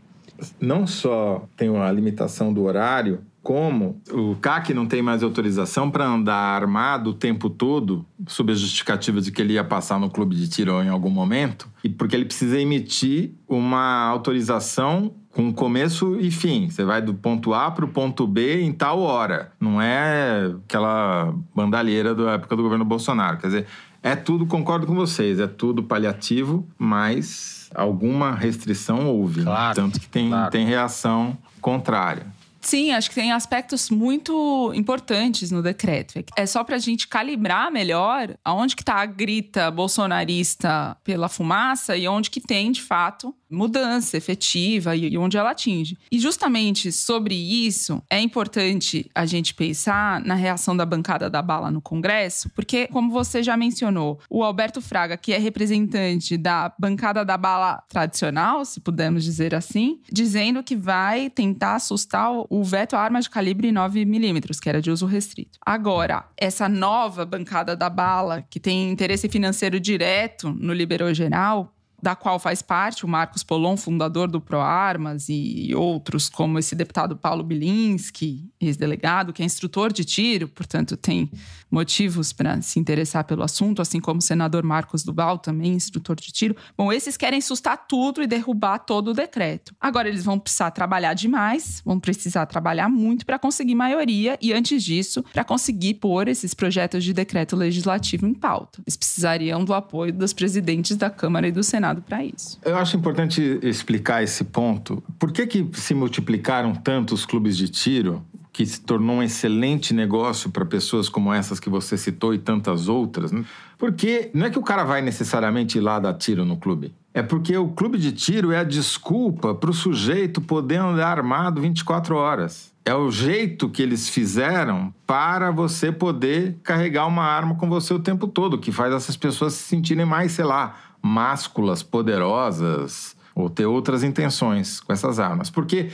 Não só tem a limitação do horário, como o CAC não tem mais autorização para andar armado o tempo todo, sob a justificativa de que ele ia passar no clube de tiro em algum momento, e porque ele precisa emitir uma autorização com começo e fim. Você vai do ponto A para o ponto B em tal hora. Não é aquela bandalheira da época do governo Bolsonaro. Quer dizer, é tudo, concordo com vocês, é tudo paliativo, mas alguma restrição houve. Claro, Tanto que tem, claro. tem reação contrária. Sim, acho que tem aspectos muito importantes no decreto. É só para a gente calibrar melhor aonde que está a grita bolsonarista pela fumaça e onde que tem, de fato, mudança efetiva e onde ela atinge. E justamente sobre isso, é importante a gente pensar na reação da bancada da bala no Congresso, porque, como você já mencionou, o Alberto Fraga, que é representante da bancada da bala tradicional, se pudermos dizer assim, dizendo que vai tentar assustar o veto à arma de calibre 9mm, que era de uso restrito. Agora, essa nova bancada da bala, que tem interesse financeiro direto no liberou geral, da qual faz parte o Marcos Polon, fundador do ProArmas, e outros, como esse deputado Paulo Bilinski, ex-delegado, que é instrutor de tiro, portanto tem motivos para se interessar pelo assunto, assim como o senador Marcos Duval, também instrutor de tiro. Bom, esses querem sustar tudo e derrubar todo o decreto. Agora eles vão precisar trabalhar demais, vão precisar trabalhar muito para conseguir maioria e, antes disso, para conseguir pôr esses projetos de decreto legislativo em pauta. Eles precisariam do apoio dos presidentes da Câmara e do Senado para isso. Eu acho importante explicar esse ponto. Por que, que se multiplicaram tanto os clubes de tiro, que se tornou um excelente negócio para pessoas como essas que você citou e tantas outras? Né? Porque não é que o cara vai necessariamente ir lá dar tiro no clube. É porque o clube de tiro é a desculpa para o sujeito poder andar armado 24 horas. É o jeito que eles fizeram para você poder carregar uma arma com você o tempo todo, que faz essas pessoas se sentirem mais, sei lá, másculas, poderosas, ou ter outras intenções com essas armas. Porque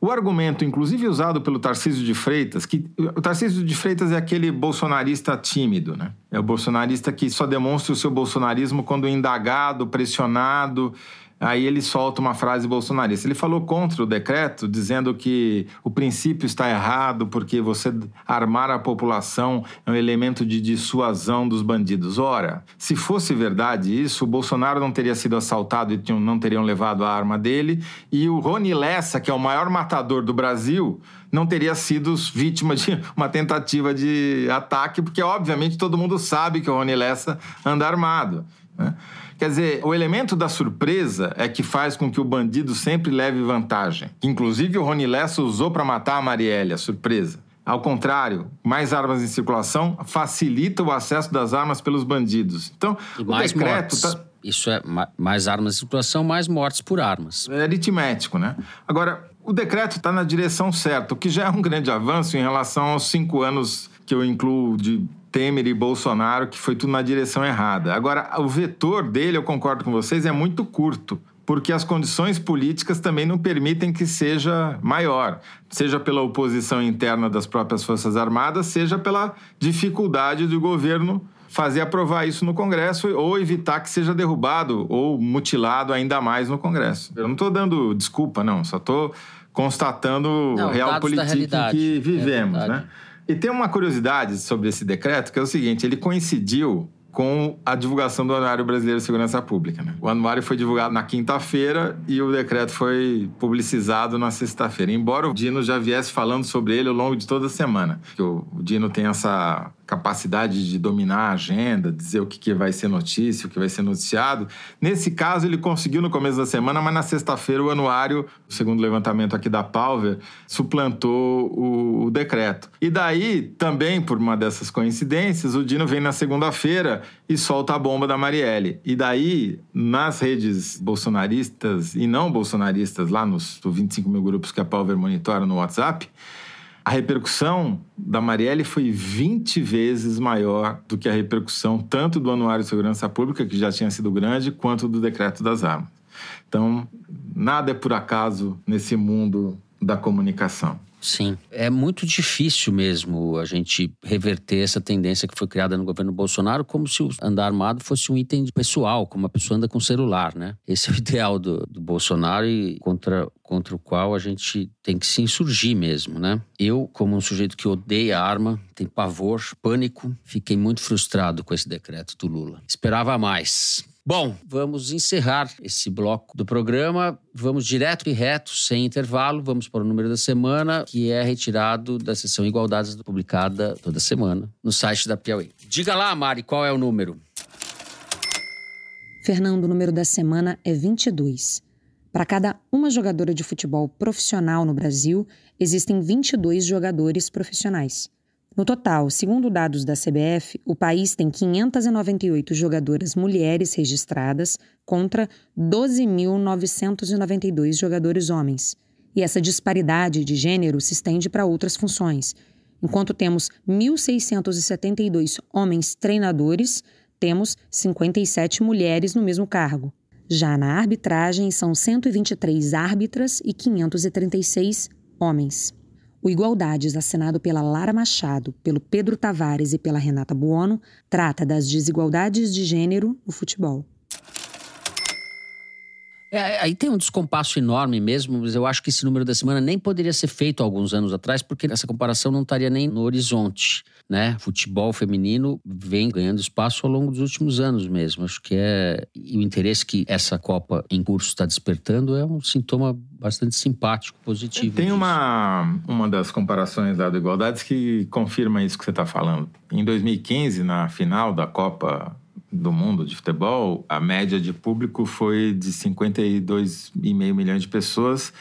o argumento, inclusive usado pelo Tarcísio de Freitas, que o Tarcísio de Freitas é aquele bolsonarista tímido, né? É o bolsonarista que só demonstra o seu bolsonarismo quando indagado, pressionado, Aí ele solta uma frase bolsonarista. Ele falou contra o decreto, dizendo que o princípio está errado porque você armar a população é um elemento de dissuasão dos bandidos. Ora, se fosse verdade isso, o Bolsonaro não teria sido assaltado e não teriam levado a arma dele, e o Rony Lessa, que é o maior matador do Brasil, não teria sido vítima de uma tentativa de ataque, porque obviamente todo mundo sabe que o Rony Lessa anda armado. Né? Quer dizer, o elemento da surpresa é que faz com que o bandido sempre leve vantagem. Inclusive, o Rony Lessa usou para matar a Marielle, a surpresa. Ao contrário, mais armas em circulação facilita o acesso das armas pelos bandidos. Então, E o decreto tá- Isso é ma- mais armas em circulação, mais mortes por armas. é aritmético, né? Agora, o decreto está na direção certa, o que já é um grande avanço em relação aos cinco anos que eu incluo de Temer e Bolsonaro, que foi tudo na direção errada. Agora, o vetor dele, eu concordo com vocês, é muito curto. Porque as condições políticas também não permitem que seja maior, seja pela oposição interna das próprias Forças Armadas, seja pela dificuldade do governo fazer aprovar isso no Congresso ou evitar que seja derrubado ou mutilado ainda mais no Congresso. Eu não estou dando desculpa, não, só estou constatando Não, o real realidade. que É vivemos, verdade. né? E tem uma curiosidade sobre esse decreto, que é o seguinte, ele coincidiu com a divulgação do Anuário Brasileiro de Segurança Pública. Né? O anuário foi divulgado na quinta-feira e o decreto foi publicizado na sexta-feira. Embora o Dino já viesse falando sobre ele ao longo de toda a semana. O Dino tem essa capacidade de dominar a agenda, dizer o que, que vai ser notícia, o que vai ser noticiado. Nesse caso, ele conseguiu no começo da semana, mas na sexta-feira o anuário, segundo o levantamento aqui da Palver, suplantou o, o decreto. E daí, também por uma dessas coincidências, o Dino vem na segunda-feira e solta a bomba da Marielle. E daí, nas redes bolsonaristas e não bolsonaristas, lá nos 25 mil grupos que a Palver monitora no WhatsApp, a repercussão da Marielle foi 20 vezes maior do que a repercussão tanto do Anuário de Segurança Pública, que já tinha sido grande, quanto do Decreto das Armas. Então, nada é por acaso nesse mundo da comunicação. Sim. É muito difícil mesmo a gente reverter essa tendência que foi criada no governo Bolsonaro, como se o andar armado fosse um item pessoal, como a pessoa anda com celular, né? Esse é o ideal do, do Bolsonaro e contra, contra o qual a gente tem que se insurgir mesmo, né? Eu, como um sujeito que odeia arma, tem pavor, pânico, fiquei muito frustrado com esse decreto do Lula. Esperava mais. Bom, vamos encerrar esse bloco do programa. Vamos direto e reto, sem intervalo. Vamos para o número da semana, que é retirado da sessão Igualdades, publicada toda semana no site da Piauí. Diga lá, Mari, qual é o número? Fernando, o número da semana é 22. Para cada uma jogadora de futebol profissional no Brasil, existem 22 jogadores profissionais. No total, segundo dados da CBF, o país tem 598 jogadoras mulheres registradas contra 12.992 jogadores homens. E essa disparidade de gênero se estende para outras funções. Enquanto temos 1.672 homens treinadores, temos 57 mulheres no mesmo cargo. Já na arbitragem, são 123 árbitras e 536 homens. O Igualdades, assinado pela Lara Machado, pelo Pedro Tavares e pela Renata Buono, trata das desigualdades de gênero no futebol. É, aí tem um descompasso enorme mesmo, mas eu acho que esse número da semana nem poderia ser feito alguns anos atrás, porque essa comparação não estaria nem no horizonte. Né? Futebol feminino vem ganhando espaço ao longo dos últimos anos mesmo. Acho que é. E o interesse que essa Copa em curso está despertando é um sintoma bastante simpático, positivo. Tem disso. uma, uma das comparações do Igualdades que confirma isso que você está falando. Em 2015, na final da Copa do Mundo de Futebol, a média de público foi de 52,5 milhões de pessoas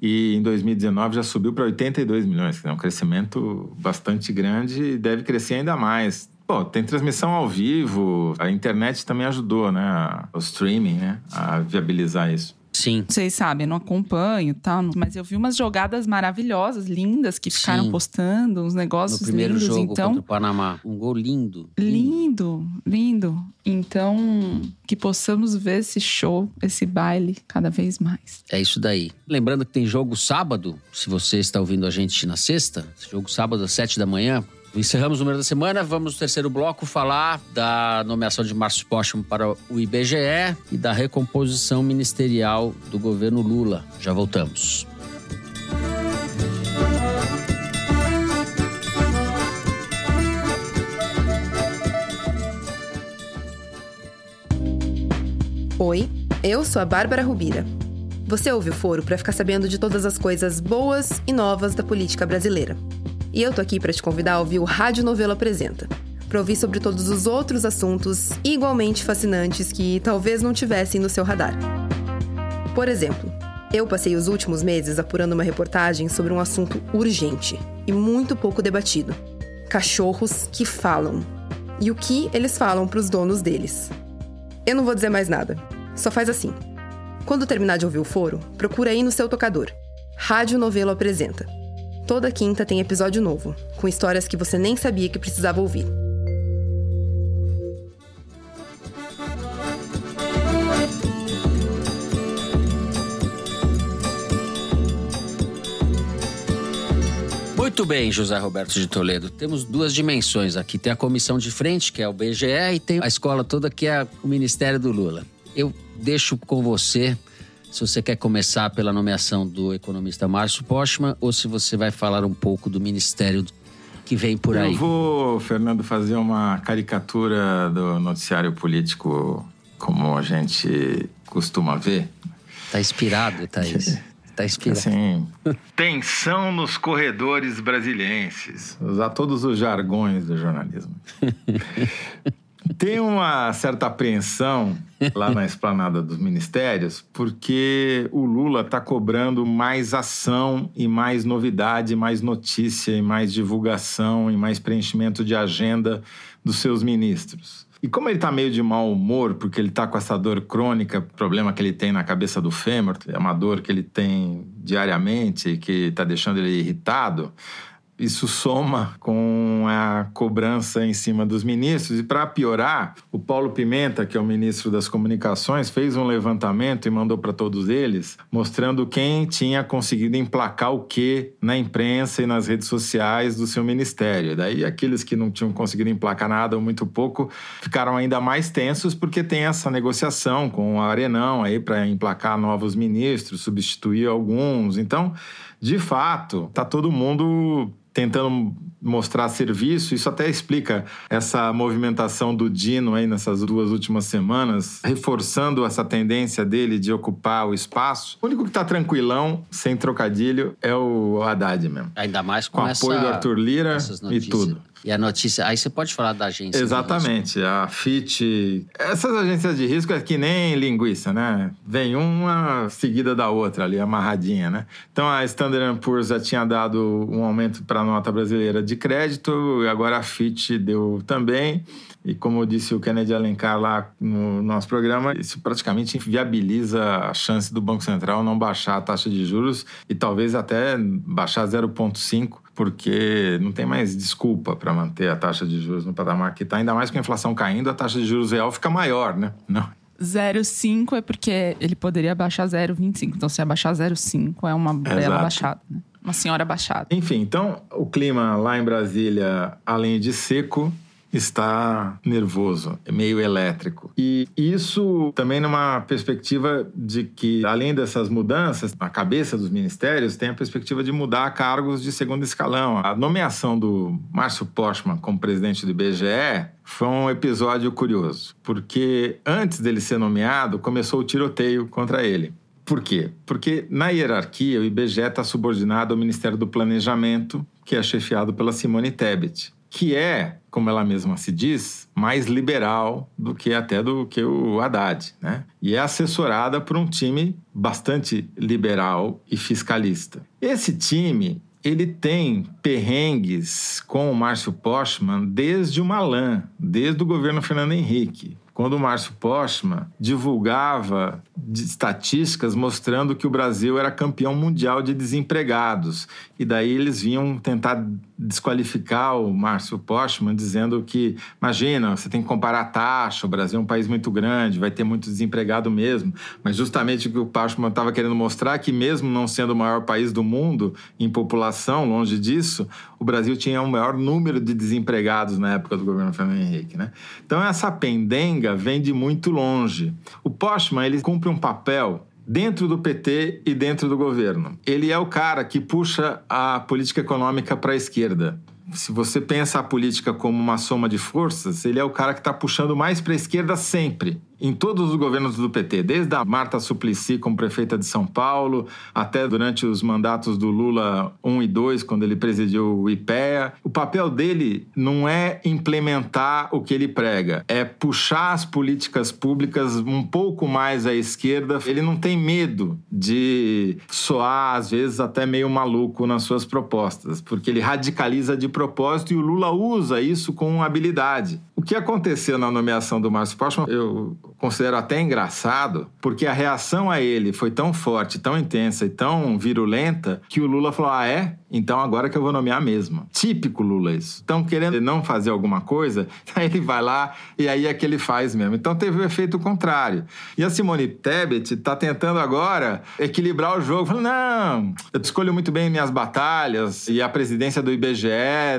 e em 2019 já subiu para 82 milhões, que é um crescimento bastante grande e deve crescer ainda mais. Pô, tem transmissão ao vivo, a internet também ajudou, né? O streaming, né? A viabilizar isso. Sim. Vocês sabem, eu não acompanho tal, mas eu vi umas jogadas maravilhosas, lindas, que ficaram Sim. postando, uns negócios No primeiro lindos. jogo então, contra o Panamá. Um gol lindo. lindo, lindo. Então, que possamos ver esse show, esse baile cada vez mais. É isso daí. Lembrando que tem jogo sábado, se você está ouvindo a gente na sexta, jogo sábado às sete da manhã. Encerramos o número da semana, vamos no terceiro bloco falar da nomeação de Márcio Postman para o IBGE e da recomposição ministerial do governo Lula. Já voltamos. Oi, eu sou a Bárbara Rubira. Você ouve o Foro para ficar sabendo de todas as coisas boas e novas da política brasileira. E eu tô aqui para te convidar a ouvir o Rádio Novelo Apresenta, para ouvir sobre todos os outros assuntos igualmente fascinantes que talvez não tivessem no seu radar. Por exemplo, eu passei os últimos meses apurando uma reportagem sobre um assunto urgente e muito pouco debatido: cachorros que falam. E o que eles falam para os donos deles. Eu não vou dizer mais nada. Só faz assim. Quando terminar de ouvir o foro, procura aí no seu tocador. Rádio Novelo apresenta. Toda quinta tem episódio novo, com histórias que você nem sabia que precisava ouvir. Muito bem, José Roberto de Toledo. Temos duas dimensões aqui. Tem a comissão de frente, que é o BGE, e tem a escola toda, que é o Ministério do Lula. Eu deixo com você se você quer começar pela nomeação do economista Márcio Postman ou se você vai falar um pouco do ministério que vem por aí. Eu vou, Fernando, fazer uma caricatura do noticiário político como a gente costuma ver. Tá inspirado, Thaís. Tá inspirado. Assim, tensão nos corredores brasilienses. Usar todos os jargões do jornalismo. Tem uma certa apreensão lá na esplanada dos ministérios, porque o Lula está cobrando mais ação e mais novidade, mais notícia e mais divulgação e mais preenchimento de agenda dos seus ministros. E como ele está meio de mau humor, porque ele está com essa dor crônica, problema que ele tem na cabeça do fêmur, é uma dor que ele tem diariamente que está deixando ele irritado, isso soma com a cobrança em cima dos ministros. E para piorar, o Paulo Pimenta, que é o ministro das Comunicações, fez um levantamento e mandou para todos eles, mostrando quem tinha conseguido emplacar o quê na imprensa e nas redes sociais do seu ministério. Daí aqueles que não tinham conseguido emplacar nada ou muito pouco ficaram ainda mais tensos porque tem essa negociação com o Arenão aí para emplacar novos ministros, substituir alguns. Então, de fato, tá todo mundo tentando mostrar serviço. Isso até explica essa movimentação do Dino aí nessas duas últimas semanas, reforçando essa tendência dele de ocupar o espaço. O único que está tranquilão, sem trocadilho, é o Haddad mesmo. Ainda mais com, com essa, apoio do Arthur Lira e tudo. E a notícia, aí você pode falar da agência. Exatamente, a FIT. Essas agências de risco é que nem linguiça, né? Vem uma seguida da outra ali, amarradinha, né? Então a Standard Poor's já tinha dado um aumento para a nota brasileira de crédito, e agora a FIT deu também. E como disse o Kennedy Alencar lá no nosso programa, isso praticamente viabiliza a chance do Banco Central não baixar a taxa de juros e talvez até baixar 0,5 porque não tem mais desculpa para manter a taxa de juros no patamar que está, ainda mais com a inflação caindo, a taxa de juros real fica maior, né? Não. 0,5 é porque ele poderia baixar 0,25. Então, se abaixar 0,5 é uma bela Exato. baixada, né? Uma senhora baixada. Enfim, então o clima lá em Brasília, além de seco, está nervoso, é meio elétrico. E isso também numa perspectiva de que, além dessas mudanças na cabeça dos ministérios, tem a perspectiva de mudar cargos de segundo escalão. A nomeação do Márcio Postman como presidente do IBGE foi um episódio curioso, porque antes dele ser nomeado, começou o tiroteio contra ele. Por quê? Porque na hierarquia o IBGE está subordinado ao Ministério do Planejamento, que é chefiado pela Simone Tebet que é, como ela mesma se diz, mais liberal do que até do que o Haddad, né? E é assessorada por um time bastante liberal e fiscalista. Esse time ele tem perrengues com o Márcio Postman desde o Malan, desde o governo Fernando Henrique quando o Márcio Postman divulgava estatísticas mostrando que o Brasil era campeão mundial de desempregados. E daí eles vinham tentar desqualificar o Márcio Postman, dizendo que, imagina, você tem que comparar a taxa, o Brasil é um país muito grande, vai ter muito desempregado mesmo. Mas justamente o que o Postman estava querendo mostrar que, mesmo não sendo o maior país do mundo em população, longe disso, o Brasil tinha o maior número de desempregados na época do governo Fernando Henrique. Né? Então, essa pendenga vem de muito longe. O Postman ele cumpre um papel dentro do PT e dentro do governo. Ele é o cara que puxa a política econômica para a esquerda. Se você pensa a política como uma soma de forças, ele é o cara que está puxando mais para a esquerda sempre em todos os governos do PT, desde a Marta Suplicy como prefeita de São Paulo, até durante os mandatos do Lula 1 e 2, quando ele presidiu o IPEA. O papel dele não é implementar o que ele prega, é puxar as políticas públicas um pouco mais à esquerda. Ele não tem medo de soar, às vezes, até meio maluco nas suas propostas, porque ele radicaliza de propósito e o Lula usa isso com habilidade. O que aconteceu na nomeação do Márcio Postman, eu considero até engraçado, porque a reação a ele foi tão forte, tão intensa e tão virulenta que o Lula falou: ah, é? Então agora que eu vou nomear mesmo. Típico Lula isso. Estão querendo não fazer alguma coisa, aí ele vai lá e aí é que ele faz mesmo. Então teve o efeito contrário. E a Simone Tebet está tentando agora equilibrar o jogo, falando: não, eu escolho muito bem minhas batalhas e a presidência do IBGE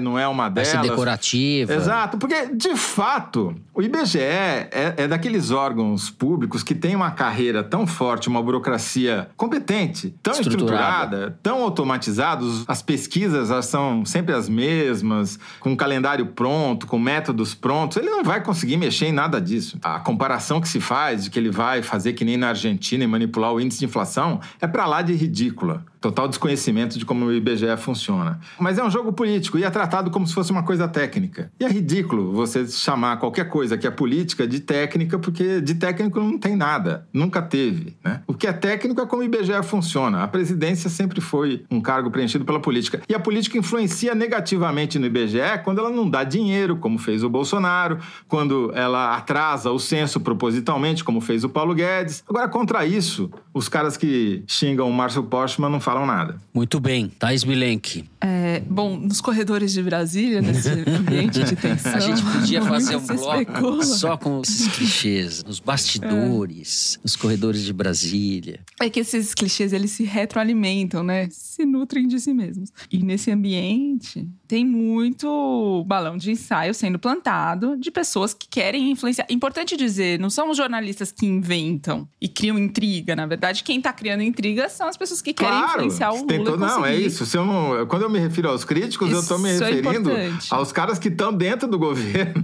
não é uma Vai delas. ser decorativa. Exato, porque de fato o IBGE é, é daqueles órgãos públicos que tem uma carreira tão forte, uma burocracia competente, tão Estruturada. estruturada, tão automatizados, as pesquisas são sempre as mesmas, com um calendário pronto, com métodos prontos. Ele não vai conseguir mexer em nada disso. A comparação que se faz de que ele vai fazer que nem na Argentina e manipular o índice de inflação é pra lá de ridícula. Total desconhecimento de como o IBGE funciona. Mas é um jogo político e é tratado como se fosse uma coisa técnica. E é ridículo você chamar qualquer coisa que é política de técnica, porque de técnico não tem nada. Nunca teve. Né? O que é técnico é como o IBGE funciona. A presidência sempre foi um cargo preenchido pela política. E a política influencia negativamente no IBGE quando ela não dá dinheiro, como fez o Bolsonaro, quando ela atrasa o censo propositalmente, como fez o Paulo Guedes. Agora, contra isso, os caras que xingam o Márcio Postman não falam nada. Muito bem. Thais Bilenque. É, bom, nos corredores de Brasília, nesse ambiente de tensão. A gente podia fazer um bloco especula. só com esses clichês. Nos bastidores, nos corredores de Brasília. É que esses clichês, eles se retroalimentam, né? Se nutrem de si mesmos. E nesse ambiente, tem muito balão de ensaio sendo plantado de pessoas que querem influenciar. Importante dizer, não são os jornalistas que inventam e criam intriga. Na verdade, quem tá criando intriga são as pessoas que querem influenciar o Lula. todo- e Não, é conseguir. isso. Se eu não- quando eu me refiro aos críticos, eu estou me Isso é referindo importante. aos caras que estão dentro do governo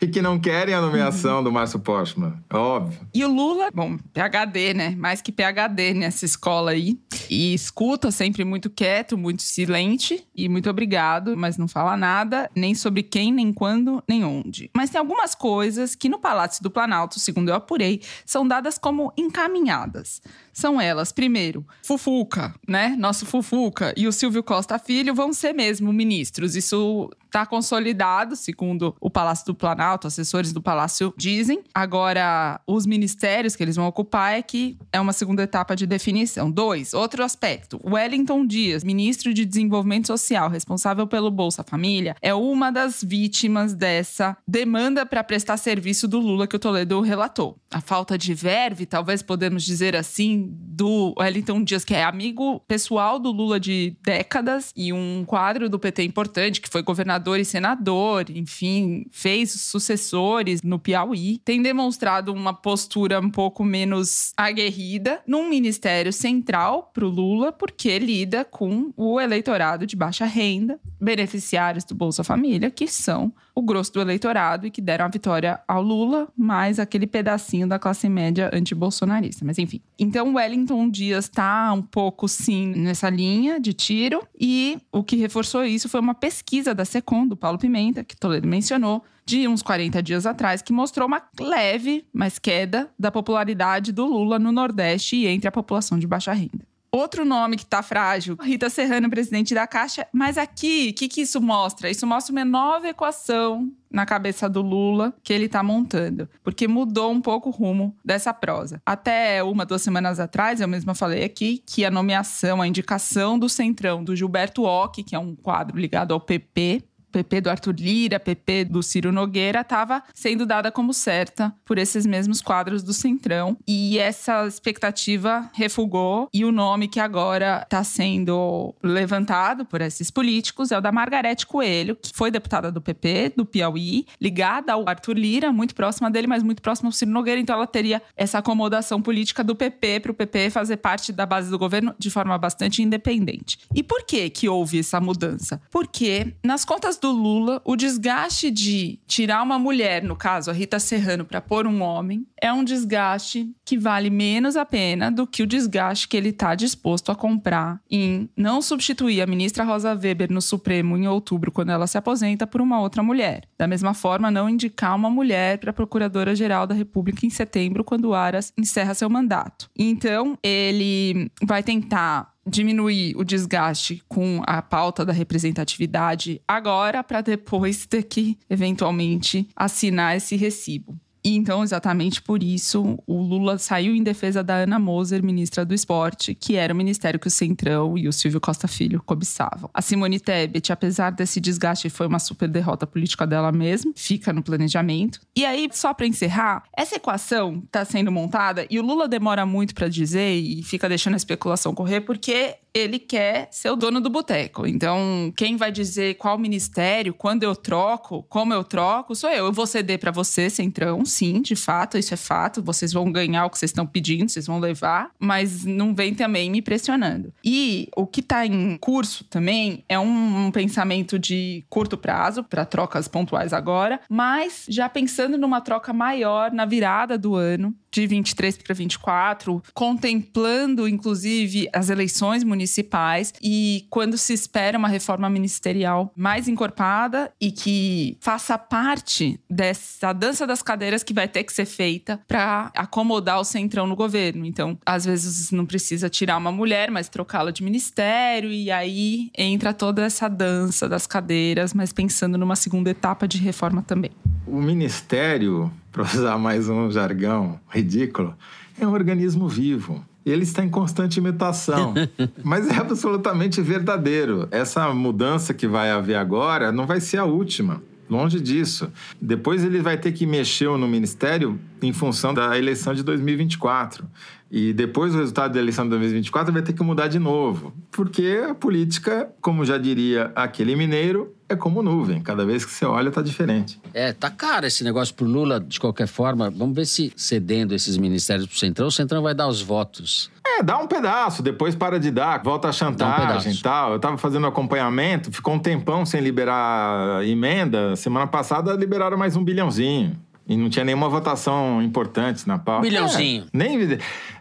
e que não querem a nomeação do Márcio Postman. É Óbvio. E o Lula, bom, PhD, né? Mais que PhD nessa escola aí. E escuta sempre muito quieto, muito silente e muito obrigado, mas não fala nada, nem sobre quem, nem quando, nem onde. Mas tem algumas coisas que no Palácio do Planalto, segundo eu apurei, são dadas como encaminhadas. São elas, primeiro, Fufuca, né? Nosso Fufuca e o Silvio Costa Filho vão ser mesmo ministros. Isso tá consolidado, segundo o Palácio do Planalto, assessores do Palácio dizem. Agora, os ministérios que eles vão ocupar é que é uma segunda etapa de definição. Dois, outro aspecto. Wellington Dias, ministro de Desenvolvimento Social, responsável pelo Bolsa Família, é uma das vítimas dessa demanda para prestar serviço do Lula que o Toledo relatou. A falta de verve, talvez podemos dizer assim, do Wellington Dias, que é amigo pessoal do Lula de décadas e um quadro do PT importante, que foi governador e senador, enfim, fez sucessores no Piauí, tem demonstrado uma postura um pouco menos aguerrida num ministério central para o Lula, porque lida com o eleitorado de baixa renda, beneficiários do Bolsa Família, que são o grosso do eleitorado e que deram a vitória ao Lula, mais aquele pedacinho da classe média antibolsonarista. Mas enfim. Então, Wellington Dias está um pouco, sim, nessa linha de tiro. E o que reforçou isso foi uma pesquisa da Secom, do Paulo Pimenta, que Toledo mencionou, de uns 40 dias atrás, que mostrou uma leve, mas queda da popularidade do Lula no Nordeste e entre a população de baixa renda. Outro nome que tá frágil, Rita Serrano, presidente da Caixa. Mas aqui, o que, que isso mostra? Isso mostra uma nova equação na cabeça do Lula que ele tá montando. Porque mudou um pouco o rumo dessa prosa. Até uma, duas semanas atrás, eu mesma falei aqui que a nomeação, a indicação do Centrão, do Gilberto Ock, que é um quadro ligado ao PP, PP do Arthur Lira, PP do Ciro Nogueira, estava sendo dada como certa por esses mesmos quadros do Centrão. E essa expectativa refugou. E o nome que agora está sendo levantado por esses políticos é o da Margarete Coelho, que foi deputada do PP, do Piauí, ligada ao Arthur Lira, muito próxima dele, mas muito próxima ao Ciro Nogueira. Então ela teria essa acomodação política do PP para o PP fazer parte da base do governo de forma bastante independente. E por que que houve essa mudança? Porque nas contas do Lula, o desgaste de tirar uma mulher, no caso a Rita Serrano, para pôr um homem, é um desgaste que vale menos a pena do que o desgaste que ele está disposto a comprar em não substituir a ministra Rosa Weber no Supremo em outubro, quando ela se aposenta, por uma outra mulher. Da mesma forma, não indicar uma mulher para a Procuradora-Geral da República em setembro, quando Aras encerra seu mandato. Então, ele vai tentar diminuir o desgaste com a pauta da representatividade agora, para depois ter que, eventualmente, assinar esse recibo. E então, exatamente por isso, o Lula saiu em defesa da Ana Moser, ministra do Esporte, que era o ministério que o Centrão e o Silvio Costa Filho cobiçavam. A Simone Tebet, apesar desse desgaste, foi uma super derrota política dela mesma, fica no planejamento. E aí, só para encerrar, essa equação está sendo montada e o Lula demora muito para dizer e fica deixando a especulação correr porque ele quer ser o dono do boteco. Então, quem vai dizer qual ministério, quando eu troco, como eu troco, sou eu. Eu vou ceder para você, Centrão, sim, de fato, isso é fato. Vocês vão ganhar o que vocês estão pedindo, vocês vão levar, mas não vem também me pressionando. E o que está em curso também é um, um pensamento de curto prazo, para trocas pontuais agora, mas já pensando numa troca maior na virada do ano, de 23 para 24, contemplando inclusive as eleições municipais e quando se espera uma reforma ministerial mais encorpada e que faça parte dessa dança das cadeiras que vai ter que ser feita para acomodar o centrão no governo. Então, às vezes não precisa tirar uma mulher, mas trocá-la de ministério e aí entra toda essa dança das cadeiras, mas pensando numa segunda etapa de reforma também. O ministério para usar mais um jargão ridículo, é um organismo vivo. Ele está em constante imitação, mas é absolutamente verdadeiro. Essa mudança que vai haver agora não vai ser a última. Longe disso. Depois ele vai ter que mexer no ministério em função da eleição de 2024. E depois do resultado da eleição de 2024 vai ter que mudar de novo. Porque a política, como já diria aquele mineiro, é como nuvem. Cada vez que você olha, tá diferente. É, tá caro esse negócio pro Lula, de qualquer forma. Vamos ver se cedendo esses ministérios pro Centrão, o Centrão vai dar os votos. É, dá um pedaço, depois para de dar, volta a chantagem um e tal. Eu tava fazendo acompanhamento, ficou um tempão sem liberar emenda. Semana passada liberaram mais um bilhãozinho. E não tinha nenhuma votação importante na pauta. Um bilhãozinho. É, nem,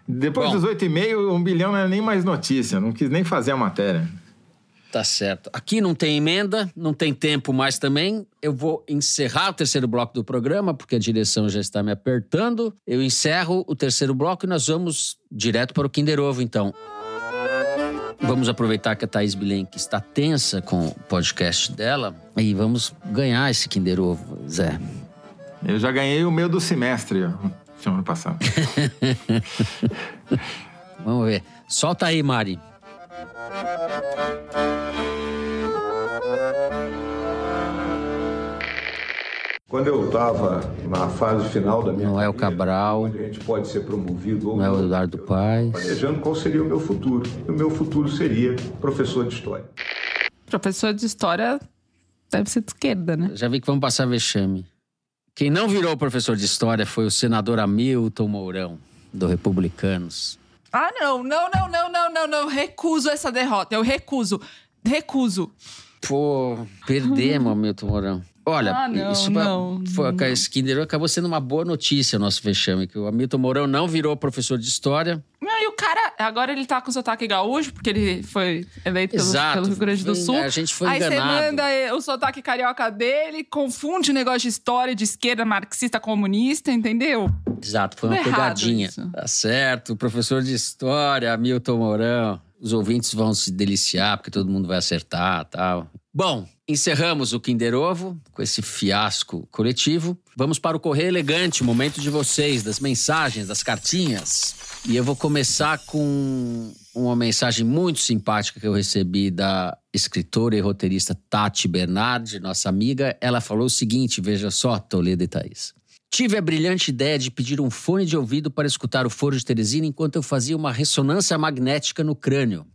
depois Bom. dos oito e meio, um bilhão não é nem mais notícia. Não quis nem fazer a matéria. Tá certo. Aqui não tem emenda, não tem tempo mais também. Eu vou encerrar o terceiro bloco do programa, porque a direção já está me apertando. Eu encerro o terceiro bloco e nós vamos direto para o Kinder Ovo, então. Vamos aproveitar que a Thaís Bilenque está tensa com o podcast dela e vamos ganhar esse Kinder Ovo, Zé. Eu já ganhei o meu do semestre, semana passada. Vamos ver. Solta aí, Mari. Quando eu estava na fase final da minha Noel carreira, Cabral, onde a gente pode ser promovido ou Noel Eduardo Paz, planejando qual seria o meu futuro. E o meu futuro seria professor de história. Professor de história deve ser de esquerda, né? Já vi que vamos passar vexame. Quem não virou professor de história foi o senador Hamilton Mourão, do Republicanos. Ah, não, não, não, não, não, não, não. Recuso essa derrota. Eu recuso. Recuso. Pô, perdemos, Hamilton Mourão. Olha, ah, não, isso não, foi, não. Acabou sendo uma boa notícia o nosso vexame, que o Hamilton Mourão não virou professor de história. Não, e o cara, agora ele tá com sotaque gaúcho, porque ele foi eleito pelo, pelo Rio Grande do Sul. A gente foi Aí enganado. você manda o sotaque carioca dele, confunde o negócio de história de esquerda, marxista, comunista, entendeu? Exato, foi uma Tudo pegadinha. errado isso. Tá certo, professor de história, Hamilton Mourão. Os ouvintes vão se deliciar, porque todo mundo vai acertar tal. Bom, encerramos o Kinder Ovo com esse fiasco coletivo. Vamos para o Correio Elegante, momento de vocês, das mensagens, das cartinhas. E eu vou começar com uma mensagem muito simpática que eu recebi da escritora e roteirista Tati Bernardi, nossa amiga. Ela falou o seguinte: veja só, Toledo e Thaís. Tive a brilhante ideia de pedir um fone de ouvido para escutar o Foro de Teresina enquanto eu fazia uma ressonância magnética no crânio.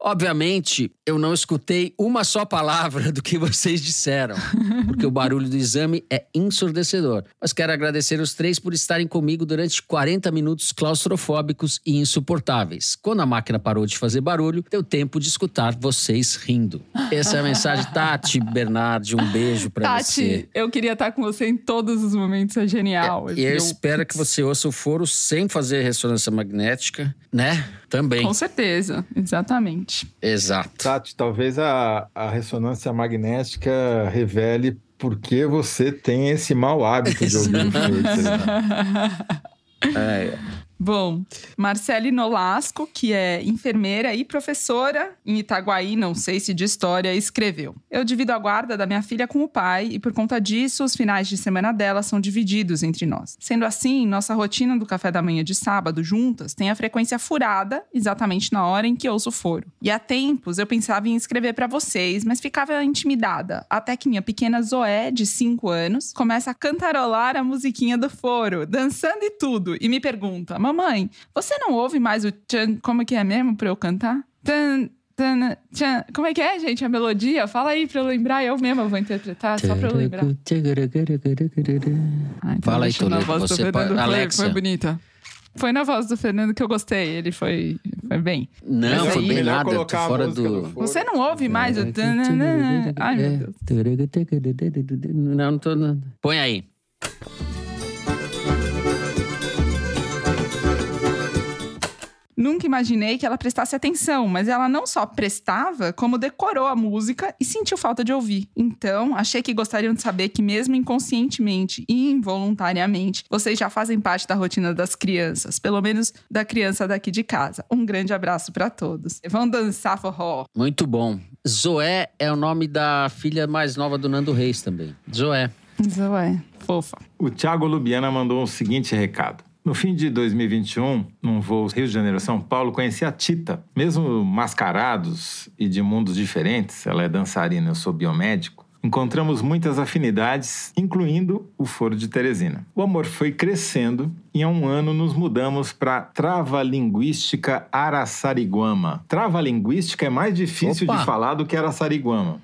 Obviamente, eu não escutei uma só palavra do que vocês disseram, porque o barulho do exame é ensurdecedor. Mas quero agradecer os três por estarem comigo durante 40 minutos claustrofóbicos e insuportáveis. Quando a máquina parou de fazer barulho, deu tempo de escutar vocês rindo. Essa é a mensagem Tati Bernardi, um beijo pra Tati, você. eu queria estar com você em todos os momentos, é genial. E eu espero que você ouça o foro sem fazer ressonância magnética, né? Também. Com certeza, exatamente. Exato. Tati, talvez a, a ressonância magnética revele por que você tem esse mau hábito de ouvir o Teresina. É. Bom, Marcele Nolasco, que é enfermeira e professora em Itaguaí, não sei se de história, escreveu: Eu divido a guarda da minha filha com o pai e por conta disso os finais de semana dela são divididos entre nós. Sendo assim, nossa rotina do café da manhã de sábado juntas tem a frequência furada exatamente na hora em que ouço o foro. E há tempos eu pensava em escrever para vocês, mas ficava intimidada, até que minha pequena Zoé, de 5 anos, começa a cantarolar a musiquinha do foro, dançando e tudo, e me pergunta: Mamãe, você não ouve mais o tchan? Como é que é mesmo pra eu cantar? Tan, tan, tchan. Como é que é, gente, a melodia? Fala aí pra eu lembrar, eu mesma vou interpretar, só pra eu lembrar. Ah, então Fala aí, Toledo, voz do você foi- Alexa. Foi bonita. Foi na voz do Fernando que eu gostei, ele foi, foi bem. Não, foi bem nada, tô fora do... do. Você não ouve mais o... Ai, meu Deus. Não, não tô... Põe aí. Nunca imaginei que ela prestasse atenção, mas ela não só prestava, como decorou a música e sentiu falta de ouvir. Então, achei que gostariam de saber que, mesmo inconscientemente e involuntariamente, vocês já fazem parte da rotina das crianças, pelo menos da criança daqui de casa. Um grande abraço pra todos. Vão dançar forró. Muito bom. Zoé é o nome da filha mais nova do Nando Reis também. Zoé. Zoé, fofa. O Thiago Lubiana mandou o seguinte recado. No fim de 2021, num voo Rio de Janeiro-São Paulo, conheci a Tita. Mesmo mascarados e de mundos diferentes, ela é dançarina, eu sou biomédico, encontramos muitas afinidades, incluindo o Foro de Teresina. O amor foi crescendo e há um ano nos mudamos para Trava Linguística Araçariguama. Trava Linguística é mais difícil Opa! de falar do que Araçariguama.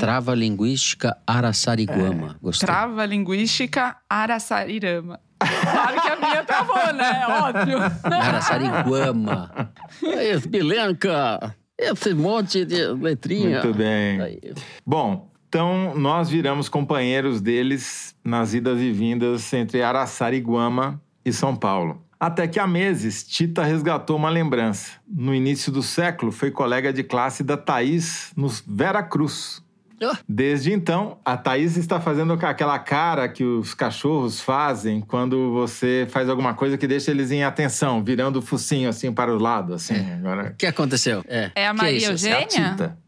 Trava Linguística Araçariguama. Gostei. Trava linguística Araçarirama. Claro que a minha travou, né? Óbvio. Araçariguama. Aí, Bilenca. Esse monte de letrinha. Muito bem. Aí. Bom, então nós viramos companheiros deles nas idas e vindas entre Araçariguama e São Paulo. Até que há meses, Tita resgatou uma lembrança. No início do século, foi colega de classe da Thaís no Vera Cruz. Ah. Desde então, a Thaís está fazendo aquela cara que os cachorros fazem quando você faz alguma coisa que deixa eles em atenção, virando o focinho assim para o lado, assim. Agora, O que aconteceu? É, É a Maria isso? é a Eugênia? Tita.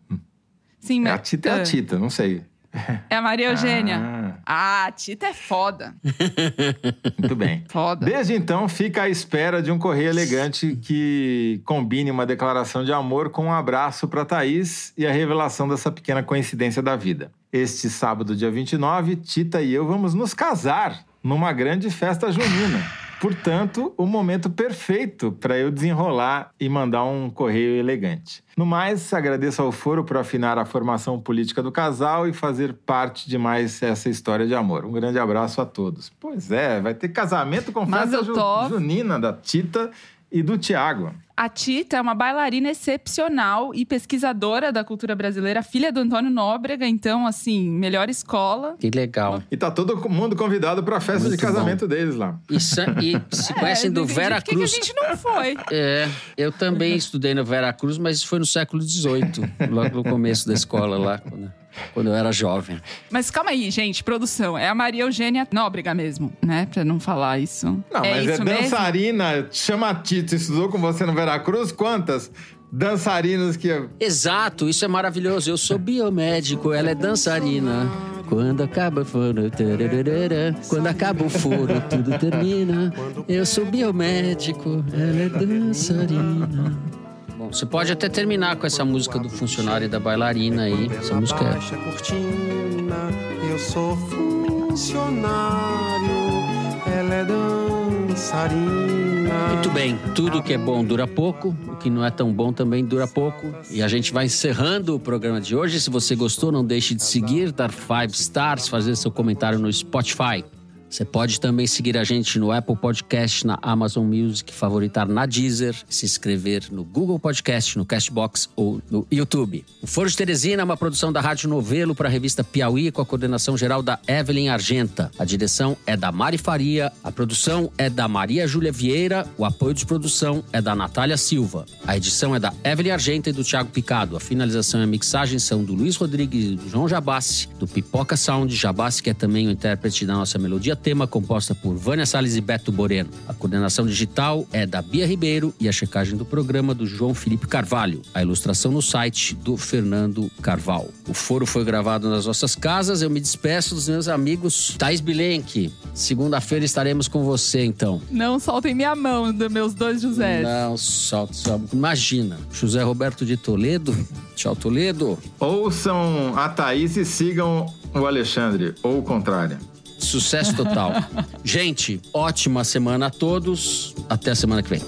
Sim, É mas... a Tita é a Tita, não sei. É a Maria Eugênia. Ah, a Tita é foda. Muito bem. Foda. Desde então, fica à espera de um correio elegante que combine uma declaração de amor com um abraço para Thaís e a revelação dessa pequena coincidência da vida. Este sábado, dia 29, Tita e eu vamos nos casar numa grande festa junina. Portanto, o momento perfeito para eu desenrolar e mandar um correio elegante. No mais, agradeço ao Foro por afinar a formação política do casal e fazer parte de mais essa história de amor. Um grande abraço a todos. Pois é, vai ter casamento com festa ju- tô- junina da Tita e do Tiago. A Tita é uma bailarina excepcional e pesquisadora da cultura brasileira, filha do Antônio Nóbrega, então, assim, melhor escola. Que legal. E tá todo mundo convidado para a festa Muito de casamento deles lá. E, e se conhecem É, do não entendi Vera por que que Cruz. a gente não foi. É, eu também estudei no Vera Cruz, mas isso foi no século XVIII, logo no começo da escola lá, quando, quando eu era jovem. Mas calma aí, gente, produção. É a Maria Eugênia Nóbrega mesmo, né? Pra não falar isso. Não, mas é isso mesmo? dançarina, chama a Tita, estudou com você no Veracruz? Quantas dançarinas que... Exato, isso é maravilhoso. Eu sou biomédico, ela é dançarina. Quando acaba o foro, tararara, quando acaba o foro, tudo termina. Eu sou biomédico, ela é dançarina. Você pode até terminar com essa música do funcionário e da bailarina aí. Essa música é cortina, eu sou funcionário, ela é dançarina. Muito bem, tudo que é bom dura pouco, o que não é tão bom também dura pouco. E a gente vai encerrando o programa de hoje. Se você gostou, não deixe de seguir, dar five stars, fazer seu comentário no Spotify. Você pode também seguir a gente no Apple Podcast, na Amazon Music, favoritar na Deezer, se inscrever no Google Podcast, no Castbox ou no YouTube. O Foro de Teresina é uma produção da Rádio Novelo para a revista Piauí, com a coordenação geral da Evelyn Argenta. A direção é da Mari Faria, a produção é da Maria Júlia Vieira, o apoio de produção é da Natália Silva. A edição é da Evelyn Argenta e do Thiago Picado. A finalização e a mixagem são do Luiz Rodrigues e do João Jabassi, do Pipoca Sound. Jabassi, que é também o intérprete da nossa melodia tema composta por Vânia Salles e Beto Boreno. A coordenação digital é da Bia Ribeiro e a checagem do programa do João Felipe Carvalho. A ilustração no site do Fernando Carvalho. O foro foi gravado nas nossas casas. Eu me despeço dos meus amigos. Thais Bilenque, segunda-feira estaremos com você, então. Não soltem minha mão dos meus dois José. Não, solta, solta. Imagina, José Roberto de Toledo. Tchau, Toledo. Ouçam a Thaís e sigam o Alexandre, ou o contrário. Sucesso total. Gente, ótima semana a todos. Até a semana que vem.